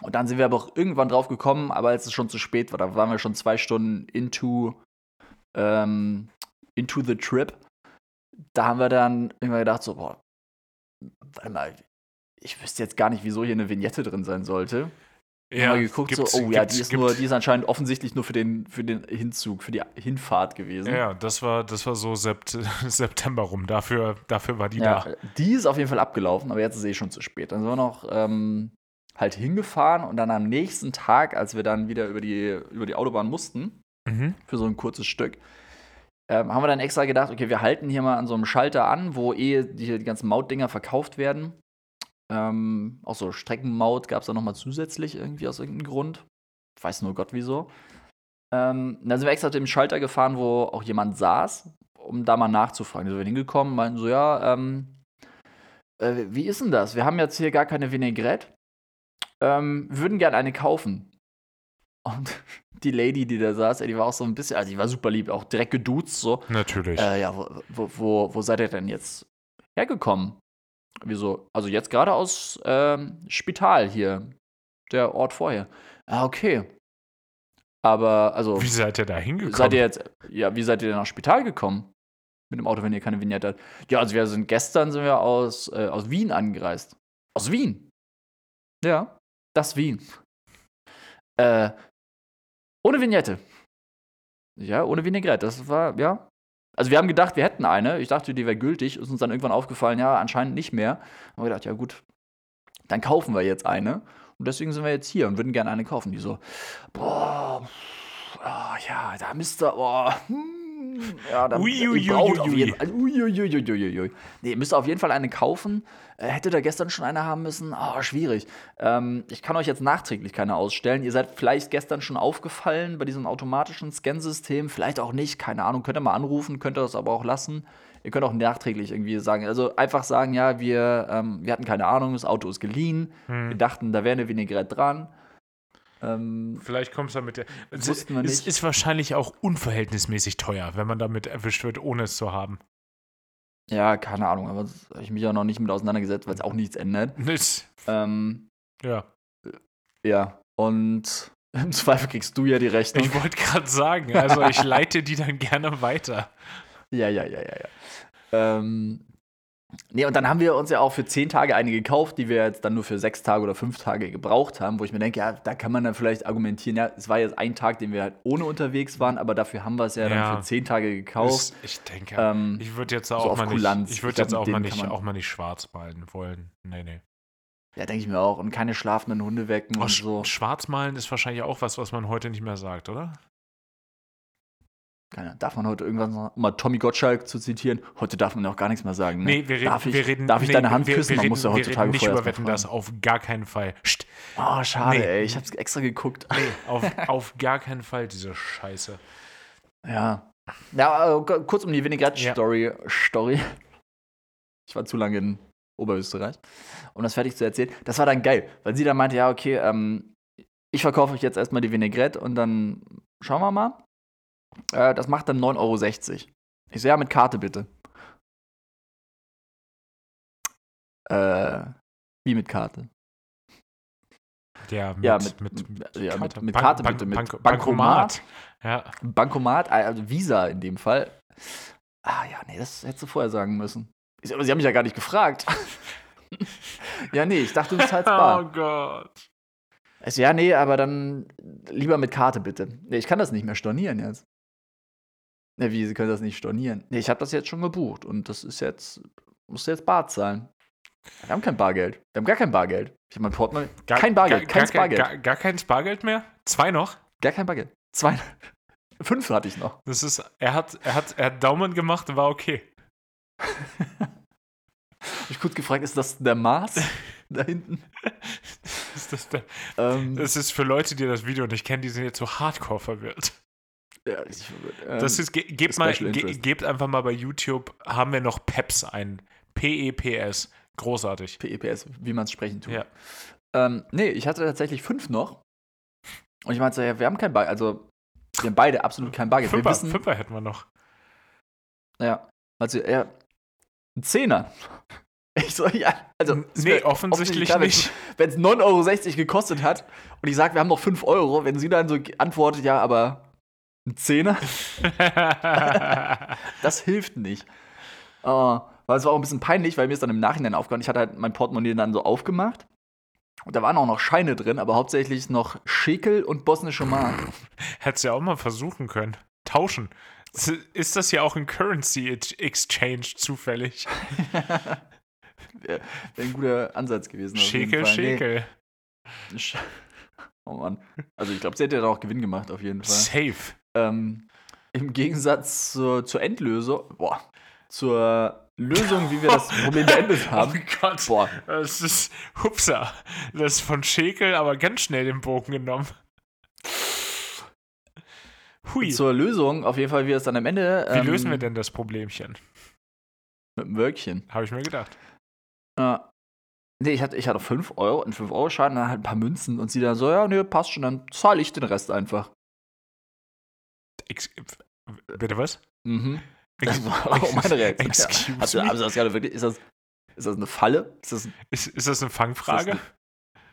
Und dann sind wir aber auch irgendwann drauf gekommen, aber als es schon zu spät war, da waren wir schon zwei Stunden into, ähm, into the trip. Da haben wir dann irgendwann gedacht, so, boah, warte mal, ich wüsste jetzt gar nicht, wieso hier eine Vignette drin sein sollte. Ja, mal geguckt, so, oh ja, die ist, nur, die ist anscheinend offensichtlich nur für den, für den Hinzug, für die Hinfahrt gewesen. Ja, das war, das war so Sept [LAUGHS] September rum. Dafür, dafür war die ja, da. Die ist auf jeden Fall abgelaufen, aber jetzt ist eh schon zu spät. Dann sind wir noch ähm, halt hingefahren und dann am nächsten Tag, als wir dann wieder über die, über die Autobahn mussten, mhm. für so ein kurzes Stück, ähm, haben wir dann extra gedacht, okay, wir halten hier mal an so einem Schalter an, wo eh die, die ganzen Mautdinger verkauft werden. Ähm, auch so Streckenmaut gab es da nochmal zusätzlich irgendwie aus irgendeinem Grund. Ich weiß nur Gott wieso. Ähm, dann sind wir extra zu dem Schalter gefahren, wo auch jemand saß, um da mal nachzufragen. Da sind wir hingekommen, meinten so, ja, ähm, äh, wie ist denn das? Wir haben jetzt hier gar keine Vinaigrette. Ähm, würden gerne eine kaufen. Und [LAUGHS] die Lady, die da saß, die war auch so ein bisschen, also die war super lieb, auch direkt geduzt so. Natürlich. Äh, ja, wo, wo, wo seid ihr denn jetzt hergekommen? Wieso? Also jetzt gerade aus ähm, Spital hier. Der Ort vorher. Ah, okay. Aber, also. Wie seid ihr da hingekommen? Seid ihr jetzt, ja, wie seid ihr denn nach Spital gekommen? mit dem Auto, wenn ihr keine Vignette habt? Ja, also wir sind gestern sind wir aus, äh, aus Wien angereist. Aus Wien? Ja, das Wien. Äh, ohne Vignette. Ja, ohne Vinaigrette. Das war, ja. Also wir haben gedacht, wir hätten eine. Ich dachte, die wäre gültig. Ist uns dann irgendwann aufgefallen, ja, anscheinend nicht mehr. Haben wir gedacht, ja gut, dann kaufen wir jetzt eine. Und deswegen sind wir jetzt hier und würden gerne eine kaufen. Die so, boah, oh, ja, da müsst ihr, boah, hm, ja, dann Uiuiuiui. auf jeden Fall. Uiuiuiui. Nee, müsst ihr auf jeden Fall eine kaufen. Äh, hättet ihr gestern schon eine haben müssen? Oh, schwierig. Ähm, ich kann euch jetzt nachträglich keine ausstellen. Ihr seid vielleicht gestern schon aufgefallen bei diesem automatischen Scansystem. Vielleicht auch nicht, keine Ahnung. Könnt ihr mal anrufen, könnt ihr das aber auch lassen. Ihr könnt auch nachträglich irgendwie sagen, also einfach sagen, ja, wir, ähm, wir hatten keine Ahnung, das Auto ist geliehen. Hm. Wir dachten, da wäre eine Vinaigrette dran. Ähm, Vielleicht kommst du mit der. Es ist, nicht. ist wahrscheinlich auch unverhältnismäßig teuer, wenn man damit erwischt wird, ohne es zu haben. ja, keine Ahnung, aber das habe ich mich auch noch nicht mit auseinandergesetzt, weil es auch nichts ändert. Ist, Ähm, ja. ja, und [LAUGHS] im Zweifel kriegst du ja die Rechnung. Ich wollte gerade sagen, also ich leite die dann gerne weiter. [LAUGHS] Ja, ja, ja, ja, ja. Ähm, nee, und dann haben wir uns ja auch für zehn Tage eine gekauft, die wir jetzt dann nur für sechs Tage oder fünf Tage gebraucht haben, wo ich mir denke, ja, da kann man dann vielleicht argumentieren, ja, es war jetzt ein Tag, den wir halt ohne unterwegs waren, aber dafür haben wir es ja, Ja. dann für zehn Tage gekauft. Ich denke, Ähm, ich würde jetzt so auch auf mal Kulanz. nicht, ich Ich würde glaub, jetzt auch mal nicht, auch mal nicht schwarz malen wollen. Nee, nee. ja, denke ich mir auch. Und keine schlafenden Hunde wecken Oh, und so. Schwarz malen ist wahrscheinlich auch was, was man heute nicht mehr sagt, oder? Keine, darf man heute irgendwann sagen, um mal Tommy Gottschalk zu zitieren, heute darf man auch gar nichts mehr sagen. Ne? Nee, wir reden, darf ich, wir reden, darf ich nee, deine Hand wir, küssen? Wir man reden, muss ja heutzutage nicht vorher über erst mal Wetten, das auf gar keinen Fall. Psst, Oh, schade, Nee. ey. Ich hab's extra geguckt. nee, [LAUGHS] auf, auf gar keinen Fall diese Scheiße. Ja. Ja, äh, kurz um die Vinaigrette-Story. Story. Ich war zu lange in Oberösterreich, um das fertig zu erzählen. Das war dann geil, weil sie dann meinte, ja, okay, ähm, ich verkaufe euch jetzt erstmal die Vinaigrette und dann schauen wir mal. Äh, das macht dann 9,60 Euro. Ich so, ja, mit Karte bitte. Äh, wie mit Karte? Ja, mit, Ja, mit- mit, mit- ja, Karte. mit Karte Bank- bitte, mit Bank- Bankomat. Ja, Bankomat, also Visa in dem Fall. Ah ja, nee, das hättest du vorher sagen müssen. Ich Aber sie haben mich ja gar nicht gefragt. [LAUGHS] ja, nee, ich dachte, du zahlst oh bar. Gott. Ich so, ja, nee, aber dann lieber mit Karte bitte. Nee, ich kann das nicht mehr stornieren jetzt. Ne, wie, sie können das nicht stornieren? Nee, ich habe das jetzt schon gebucht und das ist jetzt, musst du jetzt Bar zahlen. Wir haben kein Bargeld. Wir haben gar kein Bargeld. Ich habe mein Portemonnaie. Gar, kein Bargeld, gar, kein gar, Bargeld. Gar, gar kein Bargeld mehr? Zwei noch? Gar kein Bargeld. Zwei. [LAUGHS] Fünf hatte ich noch. Das ist, er hat, er hat, er hat Daumen gemacht, war okay. [LAUGHS] Hab ich kurz gefragt, ist das der Mars [LAUGHS] da hinten? Ist das, der, Ähm, das ist für Leute, die das Video nicht kennen, die sind jetzt so hardcore verwirrt. Ja, ich, ähm, Das ist, ge, gebt, mal, ge, gebt einfach mal bei YouTube, haben wir noch Peps ein. P-E-P-S. Großartig. PEPS, wie man es sprechen tut. Ja. Ähm, nee, ich hatte tatsächlich fünf noch. Und ich meinte so, ja, wir haben kein Bargeld. Also, wir haben beide absolut kein Bargeld. Fünfer, wir wissen, Fünfer hätten wir noch. ja, also, ja, ein Zehner. [LAUGHS] Ich so, ja, also, nee, offensichtlich klar, nicht. Wenn es 9,60 Euro gekostet hat und ich sage, wir haben noch 5 Euro, wenn sie dann so antwortet, ja, aber ein Zehner, [LAUGHS] das hilft nicht. Oh, weil es war auch ein bisschen peinlich, weil mir ist dann im Nachhinein aufgefallen, ich hatte halt mein Portemonnaie dann so aufgemacht und da waren auch noch Scheine drin, aber hauptsächlich noch Schekel und bosnische Mark. [LAUGHS] Hättest du ja auch mal versuchen können. Tauschen. Ist das ja auch ein Currency Exchange zufällig? [LAUGHS] Wäre ein guter Ansatz gewesen. Schekel. Nee, Schekel. Sch- Oh Mann. Also ich glaube, sie hätte ja auch Gewinn gemacht, auf jeden Fall. Safe. Ähm, Im Gegensatz zur, zur Endlösung, boah, zur Lösung, wie wir das [LAUGHS] Problem beendet haben. Oh Gott. Boah, Das ist, hupsa, das ist von Schekel aber ganz schnell den Bogen genommen. Hui, zur Lösung, auf jeden Fall, wie wir es dann am Ende. wie ähm, lösen wir denn das Problemchen? Mit dem Wölkchen. Habe ich mir gedacht. Äh, nee, ich hatte, ich hatte 5 Euro, einen 5-Euro-Schein, dann halt ein paar Münzen und sie dann so, ja, nee, passt schon, dann zahle ich den Rest einfach. Ex bitte was? Mhm. Das war auch meine Reaktion. Excuse Hast du, me? hast du das gerade wirklich, ist das, ist das eine Falle? Ist das, Ist, ist das eine Fangfrage? Ist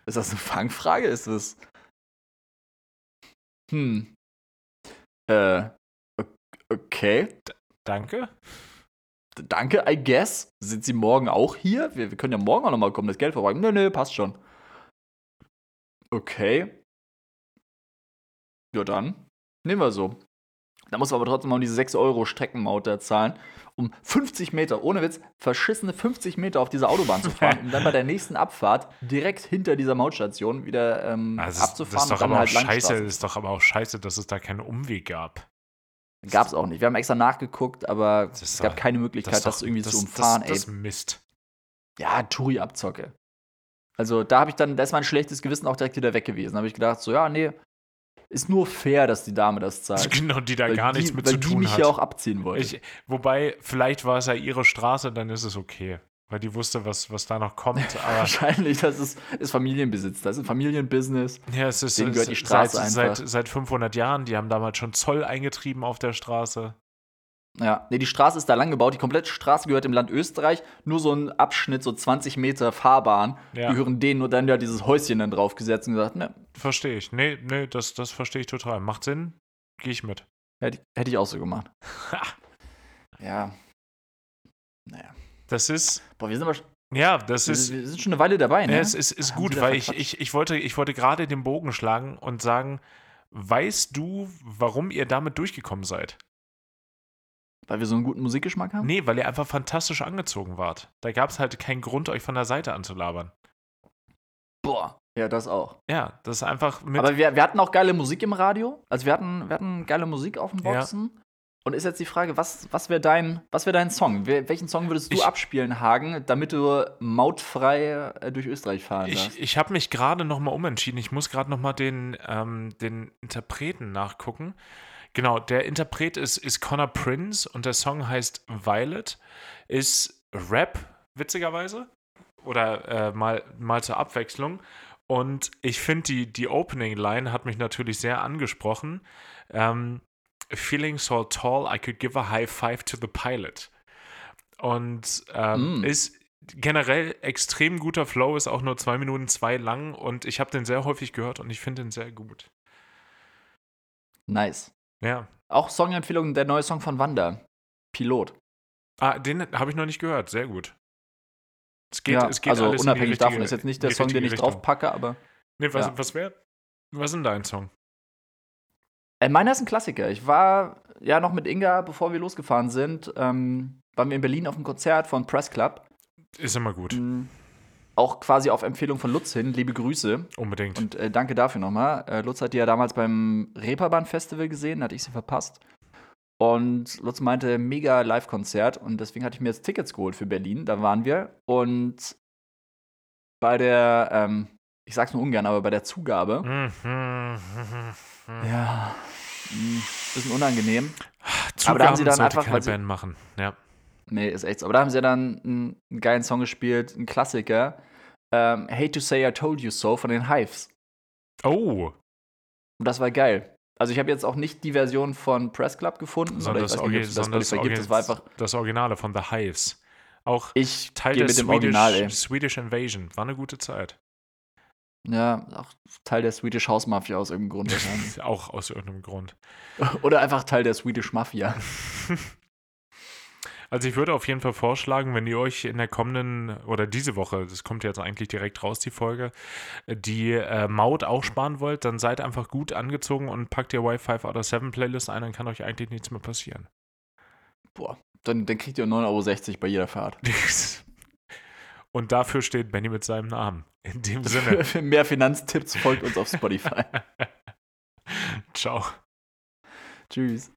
ist das eine Fangfrage? Ist das. Hm. Äh. Okay. Danke. danke, I guess. Sind Sie morgen auch hier? Wir, wir können ja morgen auch nochmal kommen, das Geld vorbei. Nö, nö, passt schon. Okay. Ja, dann. Nehmen wir so. Da muss man aber trotzdem mal diese 6 Euro Streckenmaut da zahlen, um 50 Meter, ohne Witz, verschissene 50 Meter auf dieser Autobahn zu fahren, [LAUGHS] um dann bei der nächsten Abfahrt direkt hinter dieser Mautstation wieder ähm, also abzufahren. Das ist, doch aber halt auch scheiße, ist doch aber auch scheiße, dass es da keinen Umweg gab. Gab es auch nicht. Wir haben extra nachgeguckt, aber es gab keine Möglichkeit, das, doch, das irgendwie das, zu umfahren. Das, das, ist Mist. Ja, Touri-Abzocke. Also da habe ich dann, da ist mein schlechtes Gewissen auch direkt wieder weg gewesen. Da habe ich gedacht, so, ja, nee, ist nur fair, dass die Dame das [LAUGHS] zahlt. Genau, die da gar die, nichts mit zu tun hat. Weil die mich ja auch abziehen wollte. Ich, wobei, vielleicht war es ja ihre Straße, dann ist es okay. Weil die wusste, was, was da noch kommt. [LAUGHS] Wahrscheinlich, das ist, ist Familienbesitz. Das ist ein Familienbusiness. Ja, es ist, Denen gehört die Straße seit, seit, seit 500 Jahren. Die haben damals schon Zoll eingetrieben auf der Straße. Ja, nee, die Straße ist da lang gebaut. Die komplette Straße gehört dem Land Österreich. Nur so ein Abschnitt, so 20 Meter Fahrbahn, ja. gehören denen und dann ja dieses Häuschen dann draufgesetzt und gesagt, ne. Verstehe ich. Nee, nee, das, das verstehe ich total. Macht Sinn. Gehe ich mit. Hätte, hätte ich auch so gemacht. ja. Naja. Das ist. Boah, wir sind aber. Ja, das ist. Wir sind schon eine Weile dabei, ne? Ja, es ist, ist gut, weil ich, ich, ich wollte, ich wollte gerade den Bogen schlagen und sagen, weißt du, warum ihr damit durchgekommen seid? Weil wir so einen guten Musikgeschmack haben? Nee, weil ihr einfach fantastisch angezogen wart. Da gab es halt keinen Grund, euch von der Seite anzulabern. Boah. Ja, das auch. Ja, das ist einfach mit. Aber wir, wir hatten auch geile Musik im Radio. Also wir hatten, wir hatten geile Musik auf den Boxen. Ja. Und ist jetzt die Frage, was, was wäre dein, wär dein Song? Welchen Song würdest du ich, abspielen, Hagen, damit du mautfrei äh, durch Österreich fahren darfst? Ich, ich habe mich gerade noch mal umentschieden. Ich muss gerade noch mal den, ähm, den Interpreten nachgucken. Genau, der Interpret ist, ist Connor Prince und der Song heißt Violet. Ist Rap, witzigerweise. Oder äh, mal, mal zur Abwechslung. Und ich finde, die, die Opening-Line hat mich natürlich sehr angesprochen. Ähm, Feeling so tall, I could give a high five to the pilot. Und ähm, mm. ist generell extrem guter Flow, ist auch nur zwei Minuten zwei lang und ich habe den sehr häufig gehört und ich finde den sehr gut. Nice. Ja. Auch Songempfehlung, der neue Song von Wanda. Pilot. Ah, den habe ich noch nicht gehört. Sehr gut. Es geht, ja, es geht also unabhängig davon ist jetzt nicht der Song, den ich Richtung. drauf packe, aber. Nee, was, ja. was wäre? Was ist denn dein Song? Äh, meiner ist ein Klassiker. Ich war ja noch mit Inga, bevor wir losgefahren sind, ähm, waren wir in Berlin auf einem Konzert von Press Club. Ist immer gut. Mhm auch quasi auf Empfehlung von Lutz hin. Liebe Grüße. Unbedingt. Und äh, danke dafür nochmal. Äh, Lutz hat die ja damals beim Reeperbahn-Festival gesehen, hatte ich sie verpasst. Und Lutz meinte, mega Live-Konzert. Und deswegen hatte ich mir jetzt Tickets geholt für Berlin. Da waren wir. Und bei der, ähm, ich sag's nur ungern, aber bei der Zugabe. [LAUGHS] ja. Mh, hm, bisschen unangenehm. Zugaben aber da haben sie dann einfach. Keine Band machen, ja. Nee, ist echt so. Aber da haben sie ja dann einen, einen geilen Song gespielt, einen Klassiker. Ähm, Hate to Say I Told You So von den Hives. Oh. Und das war geil. Also ich habe jetzt auch nicht die Version von Press Club gefunden, sondern das, nicht, das, das, Orgi das, war einfach das Originale von The Hives. Auch ich Teil der Swedish, Original, Swedish Invasion. War eine gute Zeit. Ja, auch Teil der Swedish House Mafia aus irgendeinem Grund [LAUGHS] auch aus irgendeinem Grund. Oder einfach Teil der Swedish Mafia. [LAUGHS] Also ich würde auf jeden Fall vorschlagen, wenn ihr euch in der kommenden oder diese Woche, das kommt jetzt eigentlich direkt raus, die Folge, die äh, Maut auch sparen wollt, dann seid einfach gut angezogen und packt ihr Wi-Fi out of 7 Playlist ein, dann kann euch eigentlich nichts mehr passieren. Boah, dann, dann kriegt ihr 9,60 Euro bei jeder Fahrt. [LAUGHS] und dafür steht Benny mit seinem Namen. In dem Sinne. Für [LAUGHS] mehr Finanztipps folgt uns auf Spotify. [LAUGHS] Ciao. Tschüss.